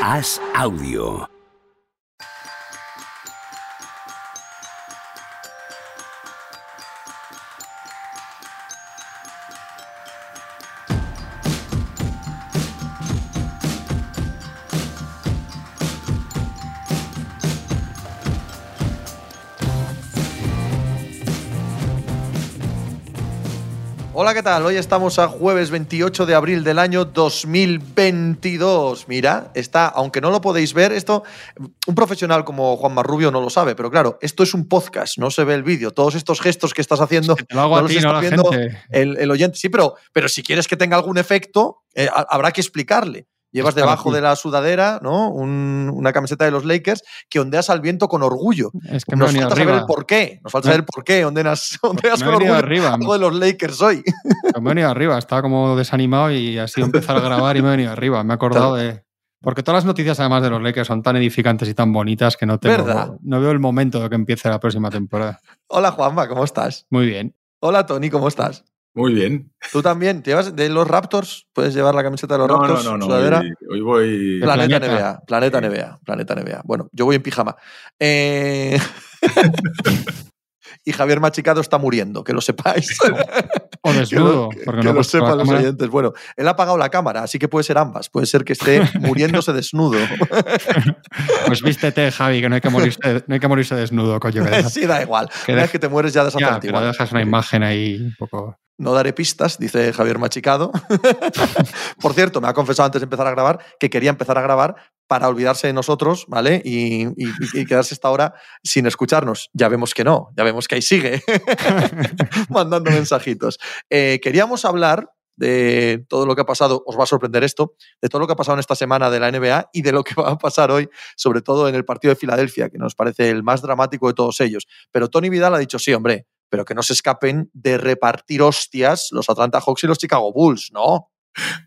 Haz audio. Hola, ¿qué tal? Hoy estamos a jueves 28 de abril del año 2022. Mira, está, aunque no lo podéis ver, esto, un profesional como Juan Marrubio no lo sabe, pero claro, esto es un podcast, no se ve el vídeo. Todos estos gestos que estás haciendo, lo hago a los ti, está no a la viendo gente. El, el oyente. Sí, pero, pero si quieres que tenga algún efecto, eh, ha- habrá que explicarle. Llevas debajo de la sudadera ¿no? Un- una camiseta de los Lakers que ondeas al viento con orgullo. Es que Nos falta saber el por qué. Nos falta saber el por qué ondeas, ondeas me con orgullo arriba. algo de los Lakers hoy. Me he venido arriba, estaba como desanimado y ha sido empezar a grabar y me he venido arriba. Me he acordado de. Porque todas las noticias, además de los Lakers, son tan edificantes y tan bonitas que no, tengo, ¿Verdad? no veo el momento de que empiece la próxima temporada. Hola Juanma, ¿cómo estás? Muy bien. Hola Tony, ¿cómo estás? Muy bien. ¿Tú también? ¿Te llevas de los Raptors? ¿Puedes llevar la camiseta de los No, no, Raptors? no, no. sudadera? Hoy, hoy voy. Pla- Planeta, Planeta. NBA, Planeta. NBA, Planeta NBA. Bueno, yo voy en pijama. Eh, y Javier Machicado está muriendo, que lo sepáis. O desnudo, que porque que no lo sepan los cámara. oyentes. Bueno, él ha apagado la cámara, así que puede ser ambas. Puede ser que esté muriéndose desnudo. Pues vístete, Javi, que no hay que morirse, no hay que morirse desnudo, coño. Sí, da igual. Que Una vez que te mueres ya pero igual. dejas una imagen ahí un poco. No daré pistas, dice Javier Machicado. Por cierto, me ha confesado antes de empezar a grabar que quería empezar a grabar para olvidarse de nosotros, ¿vale? Y, quedarse esta hora sin escucharnos. Ya vemos que no, ya vemos que ahí sigue mandando mensajitos. Eh, queríamos hablar de todo lo que ha pasado, os va a sorprender esto, de todo lo que ha pasado en esta semana de la NBA y de lo que va a pasar hoy, sobre todo en el partido de Filadelfia, que nos parece el más dramático de todos ellos. Pero Tony Vidal ha dicho, sí, hombre, pero que no se escapen de repartir hostias los Atlanta Hawks y los Chicago Bulls, ¿no?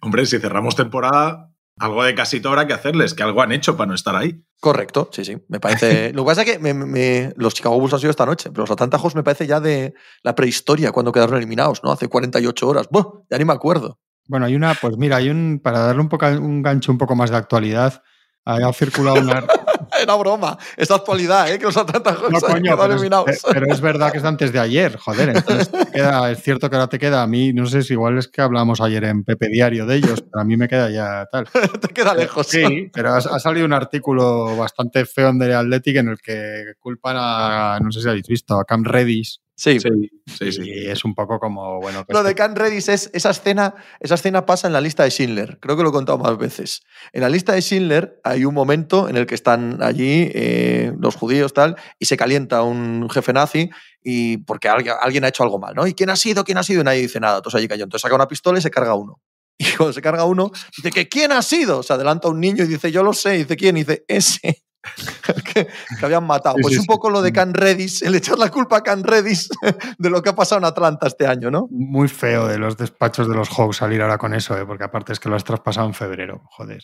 Hombre, si cerramos temporada, algo de casito habrá que hacerles, que algo han hecho para no estar ahí. Correcto, sí, sí. Me parece. Lo que pasa es que me- me- los Chicago Bulls han sido esta noche, pero los Atlanta Hawks me parece ya de la prehistoria cuando quedaron eliminados, ¿no? Hace 48 horas. Buah, ya ni me acuerdo. Bueno, hay una, pues mira, hay un, para darle un, poco, un gancho un poco más de actualidad, ha circulado una, Era broma. Es actualidad, ¿eh? Que los Atlanta Hawks No, coño, pero es, pero es verdad que es de antes de ayer, joder. Entonces te queda- es cierto que ahora te queda a mí, no sé si igual es que hablamos ayer en Pepe Diario de ellos, pero a mí me queda ya tal. Te queda lejos. Sí, pero ha, ha salido un artículo bastante feo en The Athletic en el que culpan a, no sé si habéis visto, a Cam Reddish. Sí. Sí, sí, sí. Y es un poco como, bueno, Lo de Can Redis es esa escena, esa escena pasa en la lista de Schindler. Creo que lo he contado más veces. En la lista de Schindler hay un momento en el que están allí eh, los judíos tal y se calienta un jefe nazi y porque alguien, alguien ha hecho algo mal, ¿no? ¿Y quién ha sido? ¿Quién ha sido? Y nadie dice nada. Entonces allí cayó. Entonces saca una pistola y se carga uno. Y cuando se carga uno, dice que ¿quién ha sido? Se adelanta un niño y dice yo lo sé. Y dice ¿quién? Y dice ese. que, que habían matado. Sí, Pues sí, un sí. poco lo de Can Redis, el echar la culpa a Can Redis de lo que ha pasado en Atlanta este año, ¿no? muy feo de los despachos de los Hawks salir ahora con eso, ¿eh? porque aparte es que lo has traspasado en febrero, joder.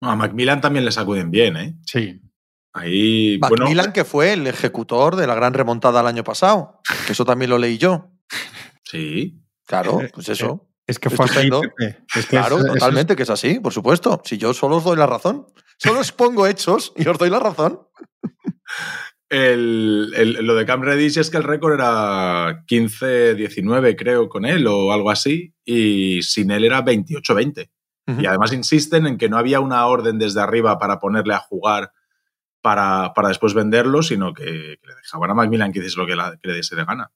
No, a Macmillan también le sacuden bien, ¿eh? Sí, Ahí, bueno, Macmillan, que fue el ejecutor de la gran remontada el año pasado. Que eso también lo leí yo. sí. Claro, Eh, pues eso. es que fue así. Es que Claro, es- es- totalmente que es así, por supuesto. Si yo solo os doy la razón. Solo os pongo hechos y os doy la razón. El, el- lo de Cam Reddish es que el récord era 15-19, creo, con él o algo así, y sin él era 28-20. Ujú. Y además insisten en que no había una orden desde arriba para ponerle a jugar para, para después venderlo, sino que, que le dejaban a Macmillan que hiciese lo que, la- que le diese de gana.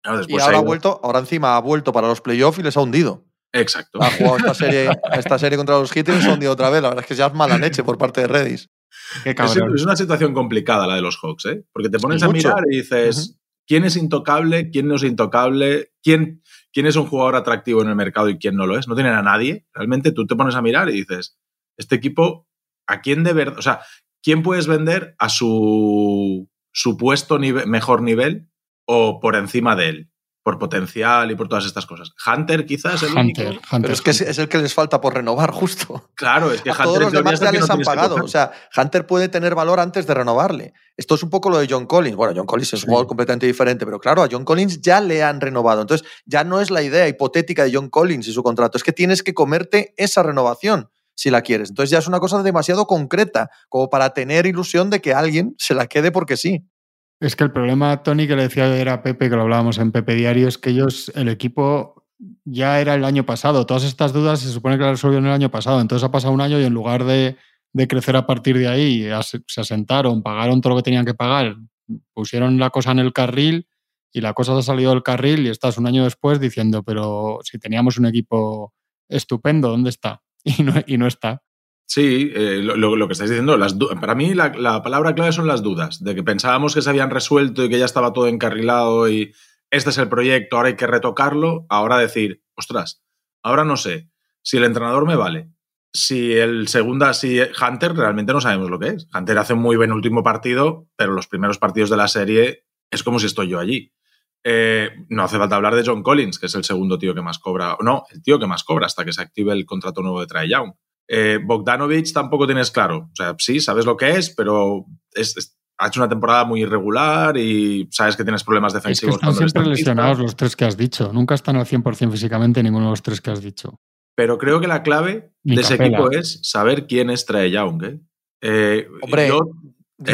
Claro, Y ahora ha vuelto, ahora encima ha vuelto para los playoffs y les ha hundido. Exacto. Ha jugado esta serie, esta serie contra los les ha hundido otra vez. La verdad es que ya es mala leche por parte de Redis. qué Es, cabrón. es una situación complicada la de los Hawks, ¿eh? Porque te pones a mucho. mirar y dices, ¿quién es intocable? ¿Quién no es intocable? ¿Quién, ¿Quién es un jugador atractivo en el mercado y quién no lo es? No tienen a nadie. Realmente tú te pones a mirar y dices, este equipo, ¿a quién de verdad? O sea, ¿quién puedes vender a su supuesto nive- mejor nivel o por encima de él? Por potencial y por todas estas cosas. Hunter quizás el único. Hunter, Hunter. Pero es que es, Hunter. es el que les falta por renovar, justo. Claro, es que A Hunter todos los demás ya les no han pagado. O sea, Hunter puede tener valor antes de renovarle. Esto es un poco lo de John Collins. Bueno, John Collins es un jugador completamente diferente, pero claro, a John Collins ya le han renovado. Entonces, ya no es la idea hipotética de John Collins y su contrato, es que tienes que comerte esa renovación. si la quieres. Entonces ya es una cosa demasiado concreta como para tener ilusión de que alguien se la quede porque sí. Es que el problema, Tony, que le decía era Pepe, que lo hablábamos en Pepe Diario, es que ellos, el equipo ya era el año pasado. Todas estas dudas se supone que las resolvieron el año pasado. Entonces ha pasado un año y en lugar de, de crecer a partir de ahí, se asentaron, pagaron todo lo que tenían que pagar, pusieron la cosa en el carril y la cosa ha salido del carril y estás un año después diciendo, pero si teníamos un equipo estupendo, ¿dónde está? Y no, y no está. Sí, eh, lo, que estáis diciendo, las para mí la, la, palabra clave son las dudas, de que pensábamos que se habían resuelto y que ya estaba todo encarrilado y este es el proyecto, ahora hay que retocarlo, ahora decir, ostras, ahora no sé si el entrenador me vale, si el segunda, si Hunter realmente no sabemos lo que es. Hunter hace muy buen último partido, pero los primeros partidos de la serie es como si estoy yo allí. Eh, no hace falta hablar de John Collins, que es el segundo tío que más cobra, no, el tío que más cobra hasta que se active el contrato nuevo de Trae Young. Eh, Bogdanovich tampoco tienes claro. O sea, sí, sabes lo que es, pero ha hecho una temporada muy irregular y sabes que tienes problemas defensivos. Es que están siempre lesionados los tres que has dicho. Nunca están al 100% físicamente ninguno de los tres que has dicho. Pero creo que la clave de ese equipo es saber quién es Trae Young. ¿eh? Eh, Hombre, yo,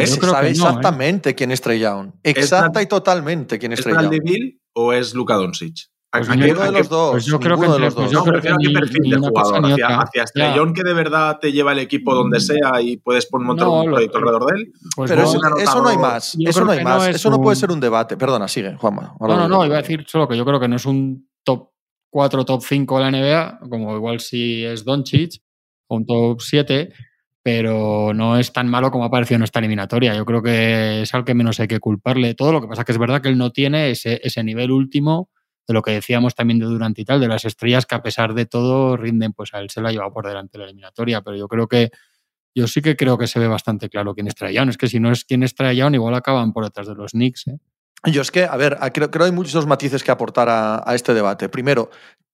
sabe exactamente quién es Trae Young. Exacta y totalmente quién es, Trae Young. ¿Es Bill o es Luka Doncic? Pues ninguno de los dos. Pues yo creo que, de los pues dos. yo creo que qué perfil de jugador. Hacia, hacia Estrellón que de verdad te lleva el equipo donde mm. sea y puedes poner montar un proyecto alrededor de él. Pues Pero eso, no hay más. Eso no hay más. eso no puede ser un debate. Perdona, sigue, Juanma. No, no, no. Iba a decir solo que yo creo que no es un top 4, top 5 de la NBA, como igual si es Doncic, o un top 7, pero no es tan malo como ha parecido en esta eliminatoria. Yo creo que es al que menos hay que culparle todo. Lo que pasa es que es verdad que él no tiene ese, ese nivel último de lo que decíamos también de Durant y tal, de las estrellas que a pesar de todo rinden, pues a él se la ha llevado por delante la eliminatoria, pero yo creo que yo sí que creo que se ve bastante claro quién es Trae Es que si no es quién es Trae igual acaban por detrás de los Knicks. ¿eh? Yo es que, a ver, creo, que hay muchos matices que aportar a, este debate. Primero,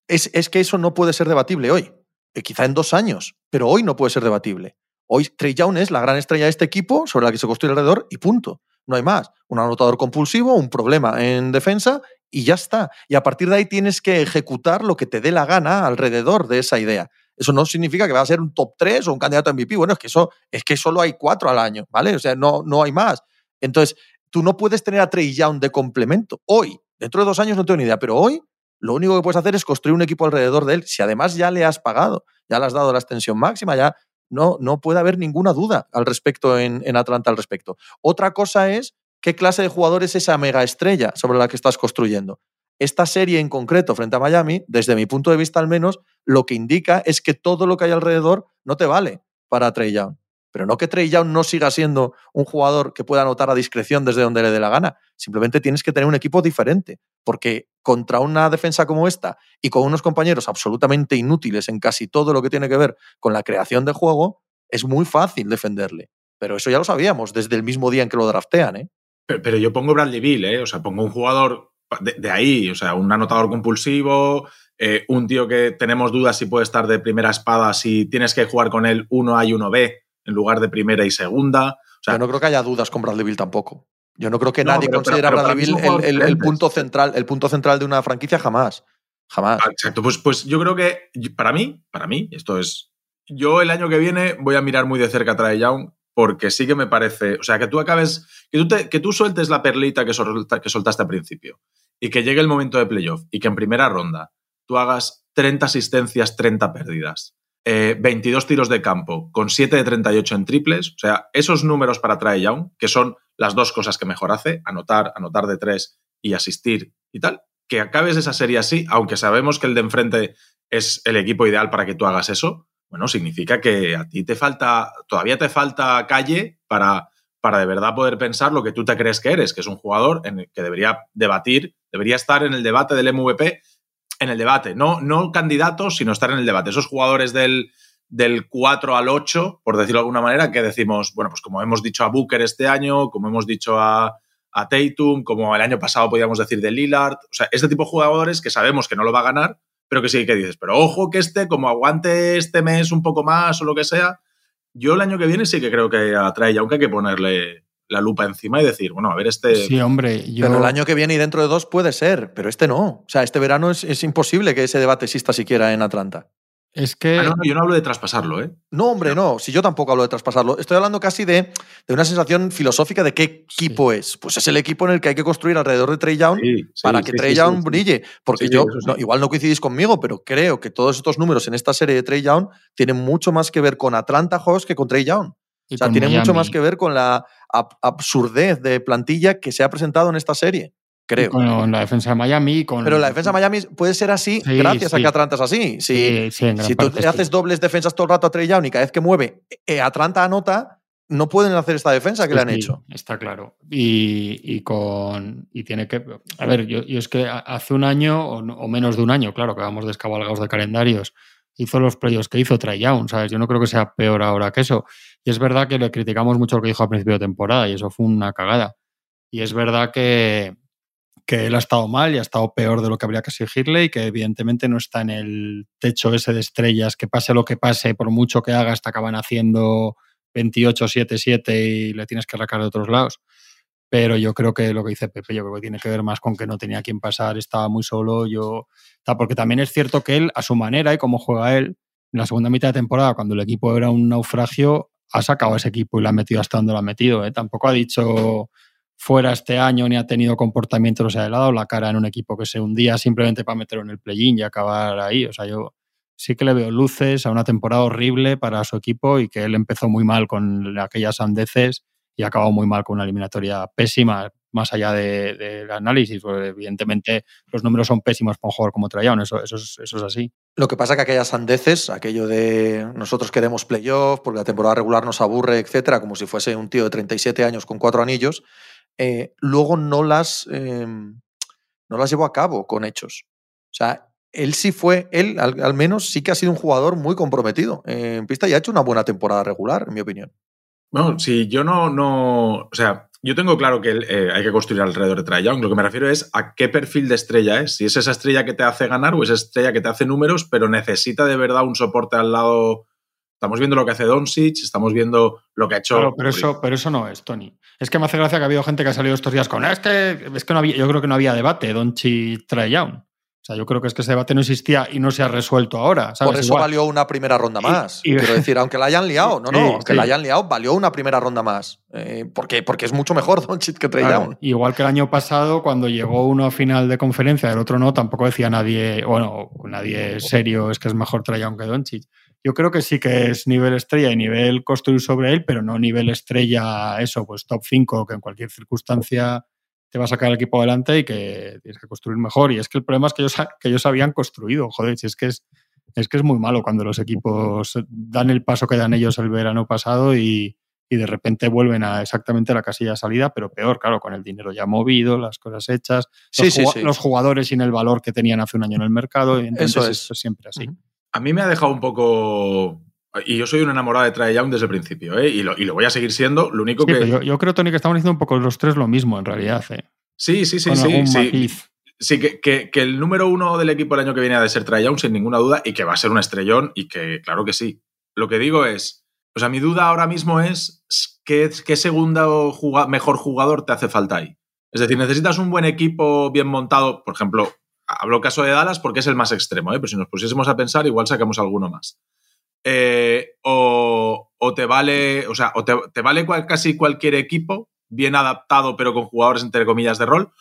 es, es, que eso no puede ser debatible hoy, eh, quizá en dos años, pero hoy no puede ser debatible. Hoy Trey Young es la gran estrella de este equipo sobre la que se construye alrededor y punto. No hay más. Un anotador compulsivo, un problema en defensa y ya está. Y a partir de ahí tienes que ejecutar lo que te dé la gana alrededor de esa idea. Eso no significa que va a ser un top 3 o un candidato a MVP. Bueno, es que eso es que solo hay cuatro al año, ¿vale? O sea, no, no hay más. Entonces, tú no puedes tener a Trey Young de complemento. Hoy, dentro de dos años no tengo ni idea, pero hoy lo único que puedes hacer es construir un equipo alrededor de él. Si además ya le has pagado, ya le has dado la extensión máxima, ya no, no puede haber ninguna duda al respecto en, en Atlanta al respecto. Otra cosa es qué clase de jugador es esa mega estrella sobre la que estás construyendo. Esta serie en concreto frente a Miami, desde mi punto de vista al menos, lo que indica es que todo lo que hay alrededor no te vale para Trey Young. Pero no que Trey Young no siga siendo un jugador que pueda anotar a discreción desde donde le dé la gana. Simplemente tienes que tener un equipo diferente. Porque contra una defensa como esta y con unos compañeros absolutamente inútiles en casi todo lo que tiene que ver con la creación de juego, es muy fácil defenderle. Pero eso ya lo sabíamos desde el mismo día en que lo draftean. ¿eh? Pero, yo pongo Bradley Bill, ¿eh? O sea, pongo un jugador de, ahí, o sea, un anotador compulsivo, eh, un tío que tenemos dudas si puede estar de primera espada, si tienes que jugar con él uno A y uno B en lugar de primera y segunda. O sea, yo no creo que haya dudas con Bradley Bill tampoco. Yo no creo que nadie considere a Bradley Bill el, punto central, el punto central de una franquicia jamás. Jamás. Ah, exacto, pues, pues yo creo que para mí, para mí, esto es. Yo el año que viene voy a mirar muy de cerca a Trae Young porque sí que me parece, o sea, que tú acabes, que tú, que tú sueltes la perlita que, soltaste al principio y que llegue el momento de playoff y que en primera ronda tú hagas 30 asistencias, 30 pérdidas, 22 eh, tiros de campo con 7 de 38 en triples, o sea, esos números para Trae Young, que son las dos cosas que mejor hace, anotar, anotar de tres y asistir y tal, que acabes esa serie así, aunque sabemos que el de enfrente es el equipo ideal para que tú hagas eso, bueno, significa que a ti te falta, todavía te falta calle para, para de verdad poder pensar lo que tú te crees que eres, que es un jugador en el que debería debatir, debería estar en el debate del MVP, en el debate, no, no candidatos, sino estar en el debate. Esos jugadores del, del 4 al 8, por decirlo de alguna manera, que decimos, bueno, pues como hemos dicho a Booker este año, como hemos dicho a, a Tatum, como el año pasado podíamos decir de Lillard, o sea, este tipo de jugadores que sabemos que no lo va a ganar, pero que sí que dices, pero ojo que este, como aguante este mes un poco más o lo que sea, yo el año que viene sí que creo que atrae, y aunque hay que ponerle la lupa encima y decir, bueno, a ver, este. Sí, hombre. Pero el año que viene y dentro de dos puede ser, pero este no. O sea, este verano es, imposible que ese debate exista siquiera en Atlanta. Es que. Ah, no, no, yo no hablo de traspasarlo, ¿eh? No, hombre, no. Si yo tampoco hablo de traspasarlo. Estoy hablando casi de, de una sensación filosófica de qué equipo es. Pues es el equipo en el que hay que construir alrededor de Trey Young Sí, sí, para sí, que sí, Trey sí, Young sí. brille. Porque Sí, yo, eso sí. no, igual no coincidís conmigo, pero creo que todos estos números en esta serie de Trey Young tienen mucho más que ver con Atlanta Hawks que con Trey Young. y O sea, tiene mucho más que ver con la ab- absurdez de plantilla que se ha presentado en esta serie, creo. Con la defensa de Miami. Con, Pero la defensa de Miami puede ser así Sí, gracias a que Atlanta es así. Si, Sí, sí, en gran si tú haces dobles defensas todo el rato a Trey Young y cada vez que mueve eh, Atlanta anota, no pueden hacer esta defensa que le han hecho. Está claro. Y, y con. Y tiene que. A ver, yo, yo es que ha- hace un año, o, no- o menos de un año, claro, que vamos descabalgados de calendarios, hizo los playoffs que hizo Trae Young, ¿sabes? Yo no creo que sea peor ahora que eso. Y es verdad que le criticamos mucho lo que dijo al principio de temporada, y eso fue una cagada. Y es verdad que, que él ha estado mal y ha estado peor de lo que habría que exigirle y que evidentemente no está en el techo ese de estrellas, que pase lo que pase, por mucho que haga, hasta acaban haciendo 28-7-7 y le tienes que arrancar de otros lados. Pero yo creo que lo que dice Pepe, yo creo que tiene que ver más con que no tenía quien pasar, estaba muy solo. Yo, porque también es cierto que él, a su manera y como juega él, en la segunda mitad de temporada, cuando el equipo era un naufragio, ha sacado a ese equipo y lo ha metido hasta donde lo ha metido. ¿eh? Tampoco ha dicho fuera este año ni ha tenido comportamiento, o sea, le ha dado la cara en un equipo que se hundía simplemente para meterlo en el play-in y acabar ahí. O sea, yo sí que le veo luces a una temporada horrible para su equipo y que él empezó muy mal con aquellas sandeces y acabado muy mal con una eliminatoria pésima, más allá del de, de análisis. Pues evidentemente los números son pésimos para un jugador como Trajan, eso, eso, es, eso es así. Lo que pasa es que aquellas sandeces, aquello de nosotros queremos playoff porque la temporada regular nos aburre, etcétera, como si fuese un tío de 37 años con cuatro anillos, eh, luego no las, eh, no las llevó a cabo con hechos. O sea, él sí fue, él al, menos sí que ha sido un jugador muy comprometido en pista y ha hecho una buena temporada regular, en mi opinión. Bueno, si yo no, no, o sea, yo tengo claro que eh, hay que construir alrededor de Trae. Lo que me refiero es a qué perfil de estrella es. Si es esa estrella que te hace ganar o esa estrella que te hace números, pero necesita de verdad un soporte al lado. Estamos viendo lo que hace Doncic, estamos viendo lo que ha hecho. Claro, pero eso, pero eso no es, Tony. Es que me hace gracia que ha habido gente que ha salido estos días con es que, es que no había, yo creo que no había debate, Doncic Trae Young. O sea, yo creo que es que ese debate no existía y no se ha resuelto ahora. ¿sabes? Por eso Igual. valió una primera ronda más. Y- y- Quiero decir, aunque la hayan liado, no, no, Sí, aunque sí. la hayan liado, valió una primera ronda más. Eh, ¿Por qué? Porque es mucho mejor Doncic que Trey Claro, igual que el año pasado, cuando llegó uno a final de conferencia, el otro no, tampoco decía nadie, bueno, nadie serio, es que es mejor Young que Doncic. Yo creo que sí que es nivel estrella y nivel construir sobre él, pero no nivel estrella, eso, pues top 5, que en cualquier circunstancia te va a sacar el equipo adelante y que tienes que construir mejor. Y es que el problema es que ellos, que ellos habían construido, joder, si es que es, es que es muy malo cuando los equipos dan el paso que dan ellos el verano pasado y, y de repente vuelven a exactamente la casilla de salida, pero peor, claro, con el dinero ya movido, las cosas hechas, los, sí, jugua- sí. los jugadores sin el valor que tenían hace un año en el mercado, y entonces Eso eso es. es siempre así. A mí me ha dejado un poco. Y yo soy un enamorado de Trae Young desde el principio, ¿eh? y, lo, y lo voy a seguir siendo. Lo único Sí, que. yo, yo creo, Tony, que estamos diciendo un poco los tres lo mismo en realidad. ¿eh? Sí, sí, sí, Con sí. algún sí. matiz. Sí, que, que- que el número uno del equipo el año que viene ha de ser Trae Young, sin ninguna duda, y que va a ser un estrellón, y que claro que sí. Lo que digo es, o sea, mi duda ahora mismo es qué, qué segundo mejor jugador te hace falta ahí. Es decir, necesitas un buen equipo bien montado, por ejemplo, hablo caso de Dallas porque es el más extremo, ¿eh? pero si nos pusiésemos a pensar, igual sacamos alguno más. Eh, o, o te vale, o sea, o te, te vale cual- casi cualquier equipo bien adaptado, pero con jugadores entre comillas de rol,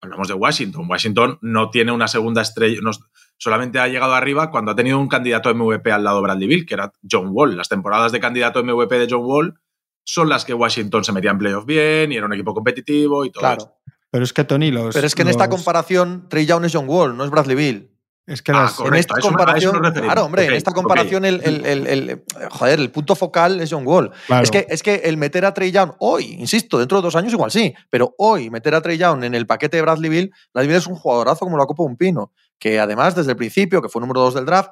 hablamos de Washington. Washington no tiene una segunda estrella, no- solamente ha llegado arriba cuando ha tenido un candidato MVP al lado de Bradley Bill, que era John Wall. Las temporadas de candidato MVP de John Wall son las que Washington se metía en playoff bien y era un equipo competitivo y todo eso. Claro. Pero es que, Tony, los. Pero es que en esta comparación, Trey Young es John Wall, no es Bradley Bill. Es que Ah, las- correcto. en esta comparación, claro, hombre, en esta comparación el, el- el- el- joder, el punto focal es John Wall. claro. Es, que, es que el meter a Trey Young hoy, insisto, dentro de dos años igual sí, pero hoy meter a Trey Young en el paquete de Bradley Bill, Bradley Bill es un jugadorazo como la copa de un pino, que además desde el principio, que fue número dos del draft,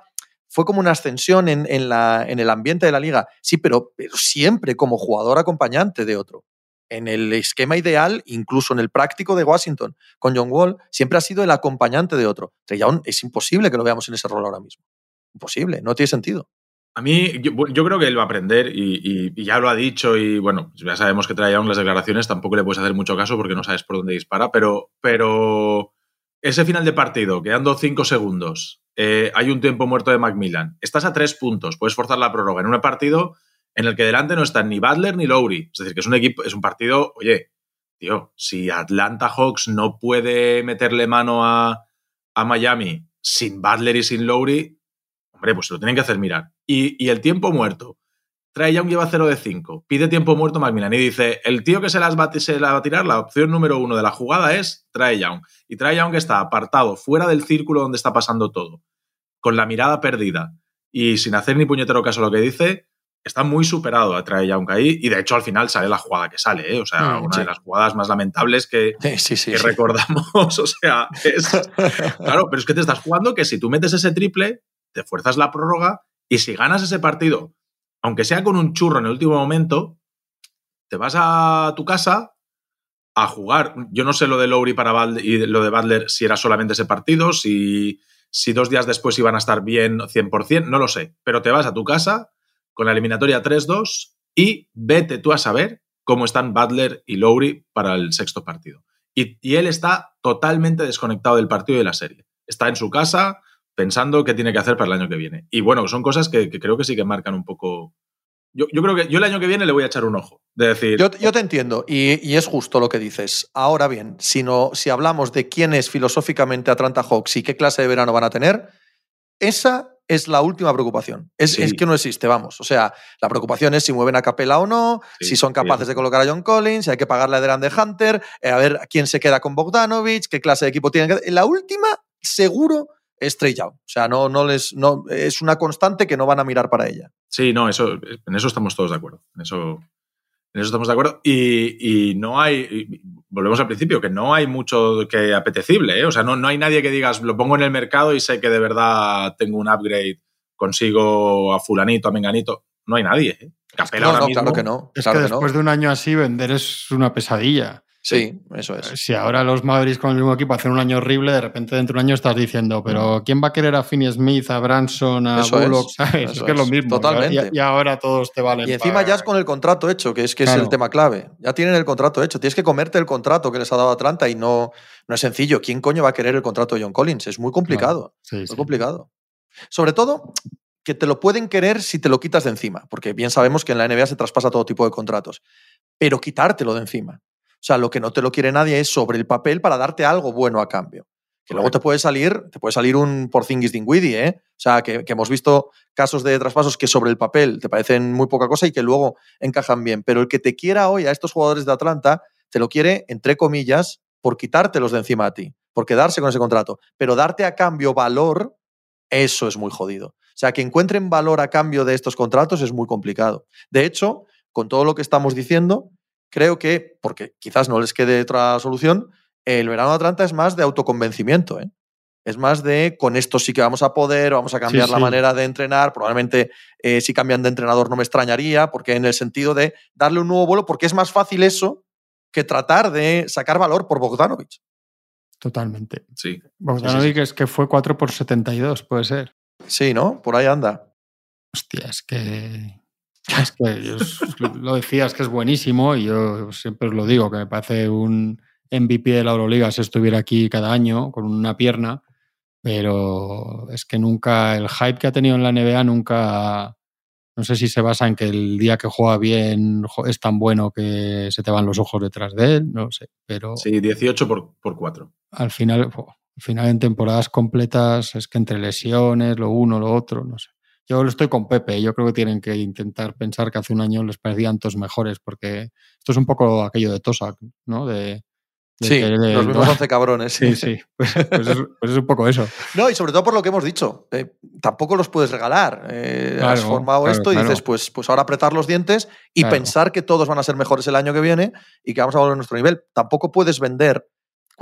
fue como una ascensión en, en la, en el ambiente de la liga. Sí, pero, pero siempre como jugador acompañante de otro. En el esquema ideal, incluso en el práctico de Washington, con John Wall, siempre ha sido el acompañante de otro. Trey Young es imposible que lo veamos en ese rol ahora mismo. Imposible, no tiene sentido. A mí, yo, creo que él va a aprender y, ya lo ha dicho y bueno, ya sabemos que trae aún las declaraciones, tampoco le puedes hacer mucho caso porque no sabes por dónde dispara, pero, pero ese final de partido, quedando cinco segundos, eh, hay un tiempo muerto de Macmillan, estás a tres puntos, puedes forzar la prórroga en un partido en el que delante no están ni Butler ni Lowry. Es decir, que es un equipo, es un partido, oye, tío, si Atlanta Hawks no puede meterle mano a, Miami sin Butler y sin Lowry, hombre, pues se lo tienen que hacer mirar. Y, el tiempo muerto. Trae Young lleva 0 de 5. Pide tiempo muerto Macmillan y dice, el tío que se las va, se va a tirar, la opción número uno de la jugada es Trae Young. Y Trae Young está apartado, fuera del círculo donde está pasando todo, con la mirada perdida y sin hacer ni puñetero caso a lo que dice, está muy superado a Trae Young ahí y de hecho al final sale la jugada que sale, ¿eh? o sea, Mm, una sí. de las jugadas más lamentables que, Sí, sí, sí. que sí. recordamos, o sea, es... Claro, pero es que te estás jugando que si tú metes ese triple, te fuerzas la prórroga y si ganas ese partido, aunque sea con un churro en el último momento, te vas a tu casa a jugar. Yo no sé lo de Lowry para Butler y lo de Butler si era solamente ese partido, si, si dos días después iban a estar bien 100%, no lo sé. Pero te vas a tu casa con la eliminatoria 3-2 y vete tú a saber cómo están Butler y Lowry para el sexto partido. Y, y él está totalmente desconectado del partido y de la serie. Está en su casa pensando qué tiene que hacer para el año que viene. Y bueno, son cosas que, que creo que sí que marcan un poco. Yo, yo, creo que yo el año que viene le voy a echar un ojo. De decir. Yo, yo te entiendo y, y, es justo lo que dices. Ahora bien, si, no, si hablamos de quién es filosóficamente Atlanta Hawks y qué clase de verano van a tener, esa es la última preocupación. Es, sí. es, que no existe, vamos. O sea, la preocupación es si mueven a Capela o no, sí, si son capaces de colocar a John Collins, si hay que pagarle a Deran de Hunter, eh, a ver quién se queda con Bogdanovich, qué clase de equipo tienen que. La última, seguro, es. O sea, no, no les, no, es una constante que no van a mirar para ella. Sí, no, eso, en eso estamos todos de acuerdo. En eso, en eso estamos de acuerdo. Y, y no hay, y volvemos al principio, que no hay mucho que apetecible. ¿eh? O sea, no, no hay nadie que digas, lo pongo en el mercado y sé que de verdad tengo un upgrade, consigo a fulanito, a menganito. No hay nadie. ¿eh? Capela no, ahora no, mismo, claro que no. Es claro que después no. de un año así, vender es una pesadilla. Sí, eso es. Si ahora los Mavericks con el mismo equipo hacen un año horrible, de repente dentro de un año estás diciendo, pero ¿quién va a querer a Finney Smith, a Branson, a eso Bullock? Es, ¿sabes? Eso es que es lo mismo. Totalmente. Y, y, ahora todos te valen. Y encima para... ya es con el contrato hecho, que es que claro. es el tema clave. Ya tienen el contrato hecho. Tienes que comerte el contrato que les ha dado Atlanta y no, no es sencillo. ¿Quién coño va a querer el contrato de John Collins? Es muy complicado. Sí, muy sí. complicado. Sobre todo que te lo pueden querer si te lo quitas de encima, porque bien sabemos que en la NBA se traspasa todo tipo de contratos, pero quitártelo de encima. O sea, lo que no te lo quiere nadie es sobre el papel para darte algo bueno a cambio. Que luego te puede salir, te puede salir un Porzingis Dinwiddie, ¿eh? O sea, que, que, hemos visto casos de traspasos que sobre el papel te parecen muy poca cosa y que luego encajan bien. Pero el que te quiera hoy a estos jugadores de Atlanta, te lo quiere, entre comillas, por quitártelos de encima a ti, por quedarse con ese contrato. Pero darte a cambio valor, eso es muy jodido. O sea, que encuentren valor a cambio de estos contratos es muy complicado. De hecho, con todo lo que estamos diciendo, creo que, porque quizás no les quede otra solución, el verano de Atlanta es más de autoconvencimiento. ¿eh? Es más de con esto sí que vamos a poder, vamos a cambiar Sí, la sí. manera de entrenar. Probablemente eh, si cambian de entrenador no me extrañaría, porque en el sentido de darle un nuevo vuelo, porque es más fácil eso que tratar de sacar valor por Bogdanovich. Totalmente. Sí. Bogdanovic es que fue 4 por 72, puede ser. Sí, ¿no? Por ahí anda. Hostia, es que. Es que yo lo decía, es que es buenísimo y yo siempre os lo digo, que me parece un MVP de la Euroliga si estuviera aquí cada año con una pierna, pero es que nunca, el hype que ha tenido en la NBA nunca, no sé si se basa en que el día que juega bien es tan bueno que se te van los ojos detrás de él, no sé, pero Sí, 18 por, por 4. al final, al final en temporadas completas es que entre lesiones, lo uno, lo otro, no sé. Yo estoy con Pepe, yo creo que tienen que intentar pensar que hace un año les parecían todos mejores, porque esto es un poco aquello de Tosak, ¿no? De, de Sí, que de- los mismos 11 cabrones. Sí, sí, pues, pues es, pues es un poco eso. No, y sobre todo por lo que hemos dicho, eh, tampoco los puedes regalar. Eh, has formado claro, esto y claro. dices, pues, pues ahora apretar los dientes y pensar que todos van a ser mejores el año que viene y que vamos a volver a nuestro nivel. Tampoco puedes vender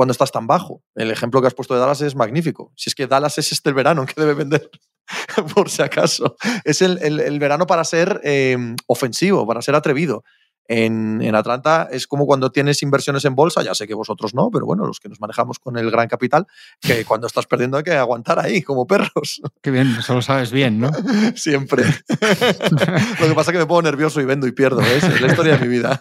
cuando estás tan bajo. El ejemplo que has puesto de Dallas es magnífico. Si es que Dallas es este el verano que debe vender, por si acaso. Es el, el- el verano para ser eh, ofensivo, para ser atrevido. En, en Atlanta es como cuando tienes inversiones en bolsa, ya sé que vosotros no, pero bueno, los que nos manejamos con el gran capital, que cuando estás perdiendo hay que aguantar ahí, como perros, Qué bien, eso lo sabes bien, ¿no? siempre. lo que pasa es que me pongo nervioso y vendo y pierdo, ¿ves? es la historia de mi vida.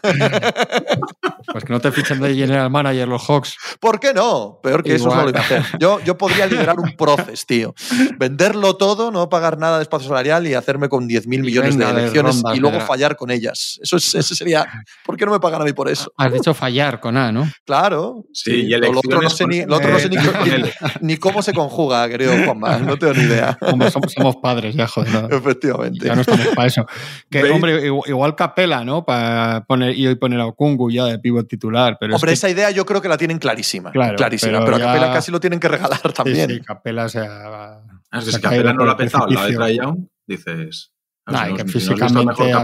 Pues que no te fichen de general manager los Hawks. ¿Por qué no? Peor que eso Igual. no lo iba a hacer. Yo, yo podría liderar un proces, tío. Venderlo todo, no pagar nada de espacio salarial y hacerme con 10.000 millones de de elecciones rondas, y luego fallar con ellas. Eso, es, eso sería. ¿Por qué no me pagan a mí por eso? Has dicho fallar con A, ¿no? Claro. Sí, y Lo otro no elecciones sé, ni, lo otro no sé ni, él. ni cómo se conjuga, querido Juanma. No tengo ni idea. Hombre, somos, somos padres ya, joder. no. Efectivamente. Ya no estamos para eso. Que, ¿Veis? hombre, igual, igual Capela, ¿no? Para poner, y hoy poner a Okungu ya de titular. Pero Hombre, es que, esa idea yo creo que la tienen clarísima. Claro, clarísima. pero Pero, a ya- Capela casi lo tienen que regalar sí, también. sí, Capela se ha, Ah, es que se si Capela no lo ha al lado de Young, dices. Nah, no- que físicamente que ha-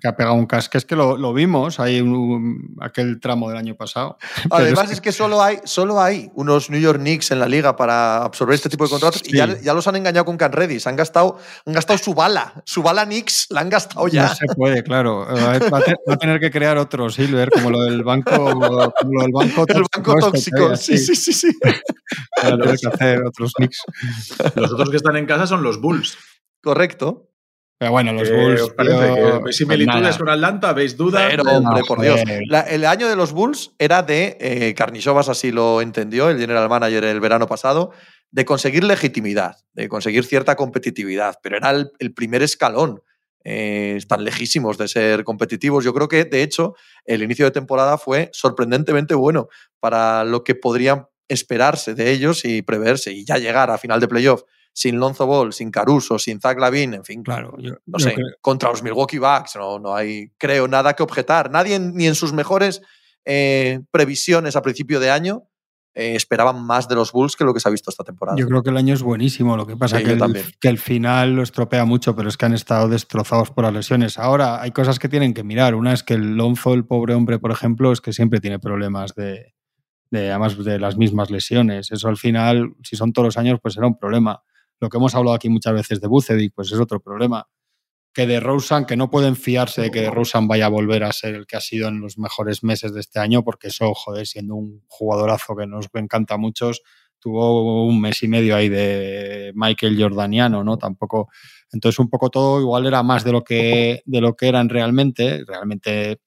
que ha pegado un casco. Es que lo, lo vimos ahí un- aquel tramo del año pasado. Además, es es que solo hay, solo hay unos New York Knicks en la liga para absorber este tipo de contratos y ya, ya los han engañado con Can Redis. Han gastado, han gastado su bala. Su bala Knicks la han gastado ya. No se puede, claro. Va a, te- va a tener que crear otro Silver, como lo del banco, como lo del banco El banco este, tóxico. Sí, sí, sí, sí. Va a tener que hacer otros nicks. Los otros que están en casa son los Bulls. Correcto. Pero bueno, los ¿Qué Bulls. os parece? yo- ¿Que ¿Veis pues similitudes con Atlanta? ¿Veis dudas? Pero, hombre, por Dios. La- el año de los Bulls era de, eh, Karnisovas así lo entendió, el general manager el verano pasado, de conseguir legitimidad, de conseguir cierta competitividad, pero era el, el primer escalón. Eh, están lejísimos de ser competitivos. Yo creo que, de hecho, el inicio de temporada fue sorprendentemente bueno para lo que podrían esperarse de ellos y preverse. Y ya llegar a final de playoff sin Lonzo Ball, sin Caruso, sin Zach Lavin, en fin, Claro, yo, no sé, creo- contra los Milwaukee Bucks no, no hay, creo, nada que objetar. Nadie, ni en sus mejores eh, previsiones a principio de año, eh, esperaban más de los Bulls que lo que se ha visto esta temporada. Yo creo que el año es buenísimo. Lo que pasa Sí, el, que el final lo estropea mucho, pero es que han estado destrozados por las lesiones. Ahora hay cosas que tienen que mirar. Una es que el Lonzo, el pobre hombre, por ejemplo, es que siempre tiene problemas de, de además de las mismas lesiones. Eso al final, si son todos los años, pues será un problema. Lo que hemos hablado aquí muchas veces de Bucevic, pues es otro problema. Que de Rosen, que no pueden fiarse de que de Rosen vaya a volver a ser el que ha sido en los mejores meses de este año, porque eso, joder, siendo un jugadorazo que nos encanta a muchos, tuvo un mes y medio ahí de Michael Jordaniano, ¿no? Tampoco. Entonces, un poco todo igual era más de lo que, de lo que eran realmente. Realmente,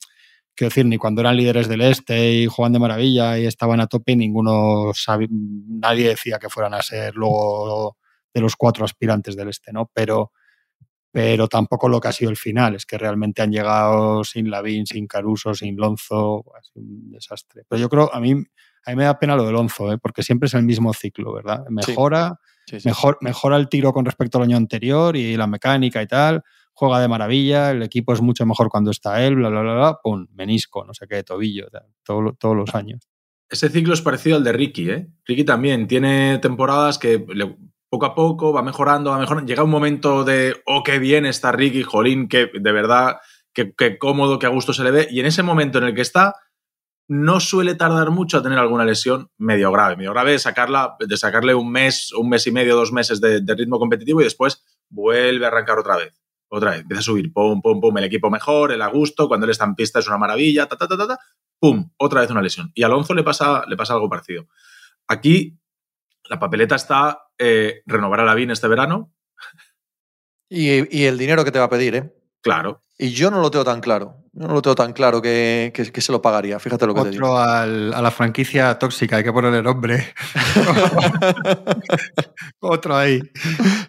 quiero decir, ni cuando eran líderes del este y jugaban de maravilla y estaban a tope, ninguno nadie decía que fueran a ser luego de los cuatro aspirantes del este, ¿no? Pero, pero tampoco lo que ha sido el final, es que realmente han llegado sin Lavín, sin Caruso, sin Lonzo, ha sido un desastre. Pero yo creo, a mí, a mí me da pena lo de Lonzo, ¿eh? porque siempre es el mismo ciclo, ¿verdad? Mejora, Sí, sí. mejor, mejora el tiro con respecto al año anterior y la mecánica y tal, juega de maravilla, el equipo es mucho mejor cuando está él, bla, bla, bla, bla, pum, menisco, no sé qué, tobillo, tal, todo todos los años. Ese ciclo es parecido al de Ricky, ¿eh? Ricky también tiene temporadas que le- poco a poco va mejorando, va mejorando. Llega un momento de, oh, qué bien está Ricky, jolín, que de verdad, qué, qué cómodo, qué a gusto se le ve. Y en ese momento en el que está, no suele tardar mucho a tener alguna lesión medio grave. Medio grave de, sacarla, de sacarle un mes, un mes y medio, dos meses de, ritmo competitivo y después vuelve a arrancar otra vez. Otra vez, empieza a subir, pum, pum, pum, el equipo mejor, el a gusto, cuando él está en pista es una maravilla, ta, ta, ta, ta, ta, pum, otra vez una lesión. Y a Alonso le pasa, le pasa algo parecido. Aquí la papeleta está eh, renovar a Lavín este verano, Y, y el dinero que te va a pedir, ¿eh? claro. Y yo no lo tengo tan claro. Yo no lo tengo tan claro que, que- que se lo pagaría. Fíjate lo que te digo. Otro al- a la franquicia tóxica, hay que ponerle nombre. Otro ahí.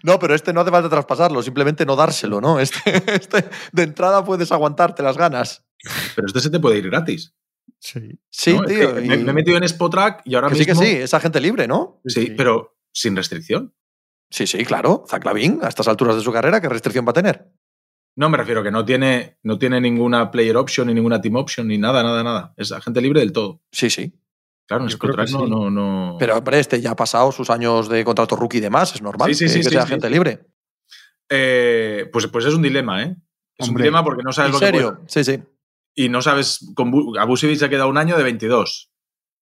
No, pero este no hace falta traspasarlo, simplemente no dárselo, ¿no? Este, este de entrada puedes aguantarte las ganas. Pero este se te puede ir gratis. Sí. Sí, ¿no? Es tío. que y- me, me he metido en Spotrack y ahora que sí, que sí, es agente libre, ¿no? Sí, Sí. pero sin restricción. Sí, sí, claro. Zach Lavin, a estas alturas de su carrera, ¿qué restricción va a tener? No, me refiero que no tiene, no tiene ninguna player option ni ninguna team option ni nada, nada, nada. Es agente libre del todo. Sí, sí. Claro, en Spotrack que no, sí. no, no. Pero, hombre, este ya ha pasado sus años de contrato rookie y demás, es normal Sí, sí, que, sí, que sí, sea sí, agente sí. libre. Eh, pues, pues es un dilema, ¿eh? Es Hombre, un dilema porque no sabes ¿En lo que serio? puede- Sí, sí. Y no sabes, con a se ha quedado un año de 22,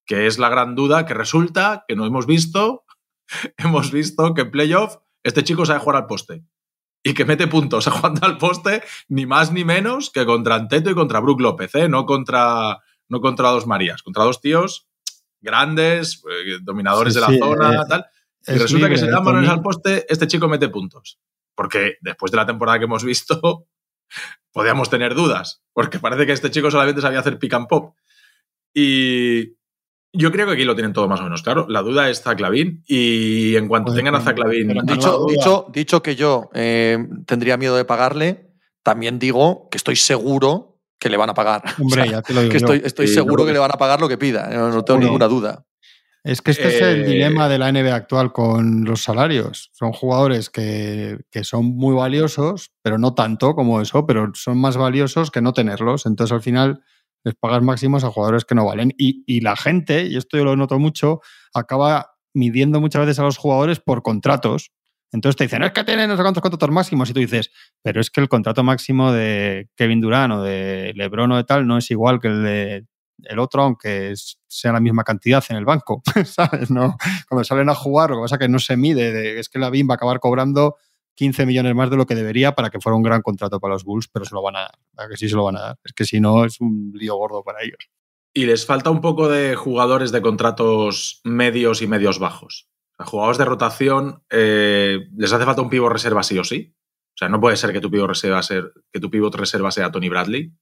que es la gran duda que resulta que no hemos visto, hemos visto que en playoff este chico sabe jugar al poste y que mete puntos jugando al poste ni más ni menos que contra Anteto y contra Brook López, ¿eh? no, contra, no contra dos Marías, contra dos tíos grandes, eh, dominadores Sí, de la sí, zona, eh, tal. Y Es resulta que libre, ¿eh, dan balones al poste, este chico mete puntos. Porque después de la temporada que hemos visto, podíamos tener dudas. Porque parece que este chico solamente sabía hacer pick and pop. Y yo creo que aquí lo tienen todo más o menos claro. La duda es Zaclavín y en cuanto Joder, tengan a Zaclavín... Dicho, dicho, dicho que yo eh, tendría miedo de pagarle, también digo que estoy seguro que le van a pagar. Hombre, O sea, ya te lo digo que yo. estoy, estoy Sí, seguro que le van a pagar lo que pida, no, no tengo ninguna duda. Es que este es el Eh, dilema de la NBA actual con los salarios. Son jugadores que, que son muy valiosos, pero no tanto como eso, pero son más valiosos que no tenerlos. Entonces al final les pagas máximos a jugadores que no valen. Y, y la gente, y esto yo lo noto mucho, acaba midiendo muchas veces a los jugadores por contratos. Entonces te dicen, es que tienen no sé cuántos contratos máximos. Y tú dices, pero es que el contrato máximo de Kevin Durant o de LeBron o de tal no es igual que el de el otro, aunque sea la misma cantidad en el banco, ¿sabes? No, cuando salen a jugar, lo que pasa es que no se mide, de- es que la BIM va a acabar cobrando 15 millones más de lo que debería para que fuera un gran contrato para los Bulls, pero se lo van a dar, ¿a que sí se lo van a dar. Es que si no, es un lío gordo para ellos. Y les falta un poco de jugadores de contratos medios y medios bajos. Sea, jugadores de rotación, eh, les hace falta un pivot reserva sí o sí. O sea, no puede ser que tu pivot reserva, ser, que tu reserva sea Tony Bradley.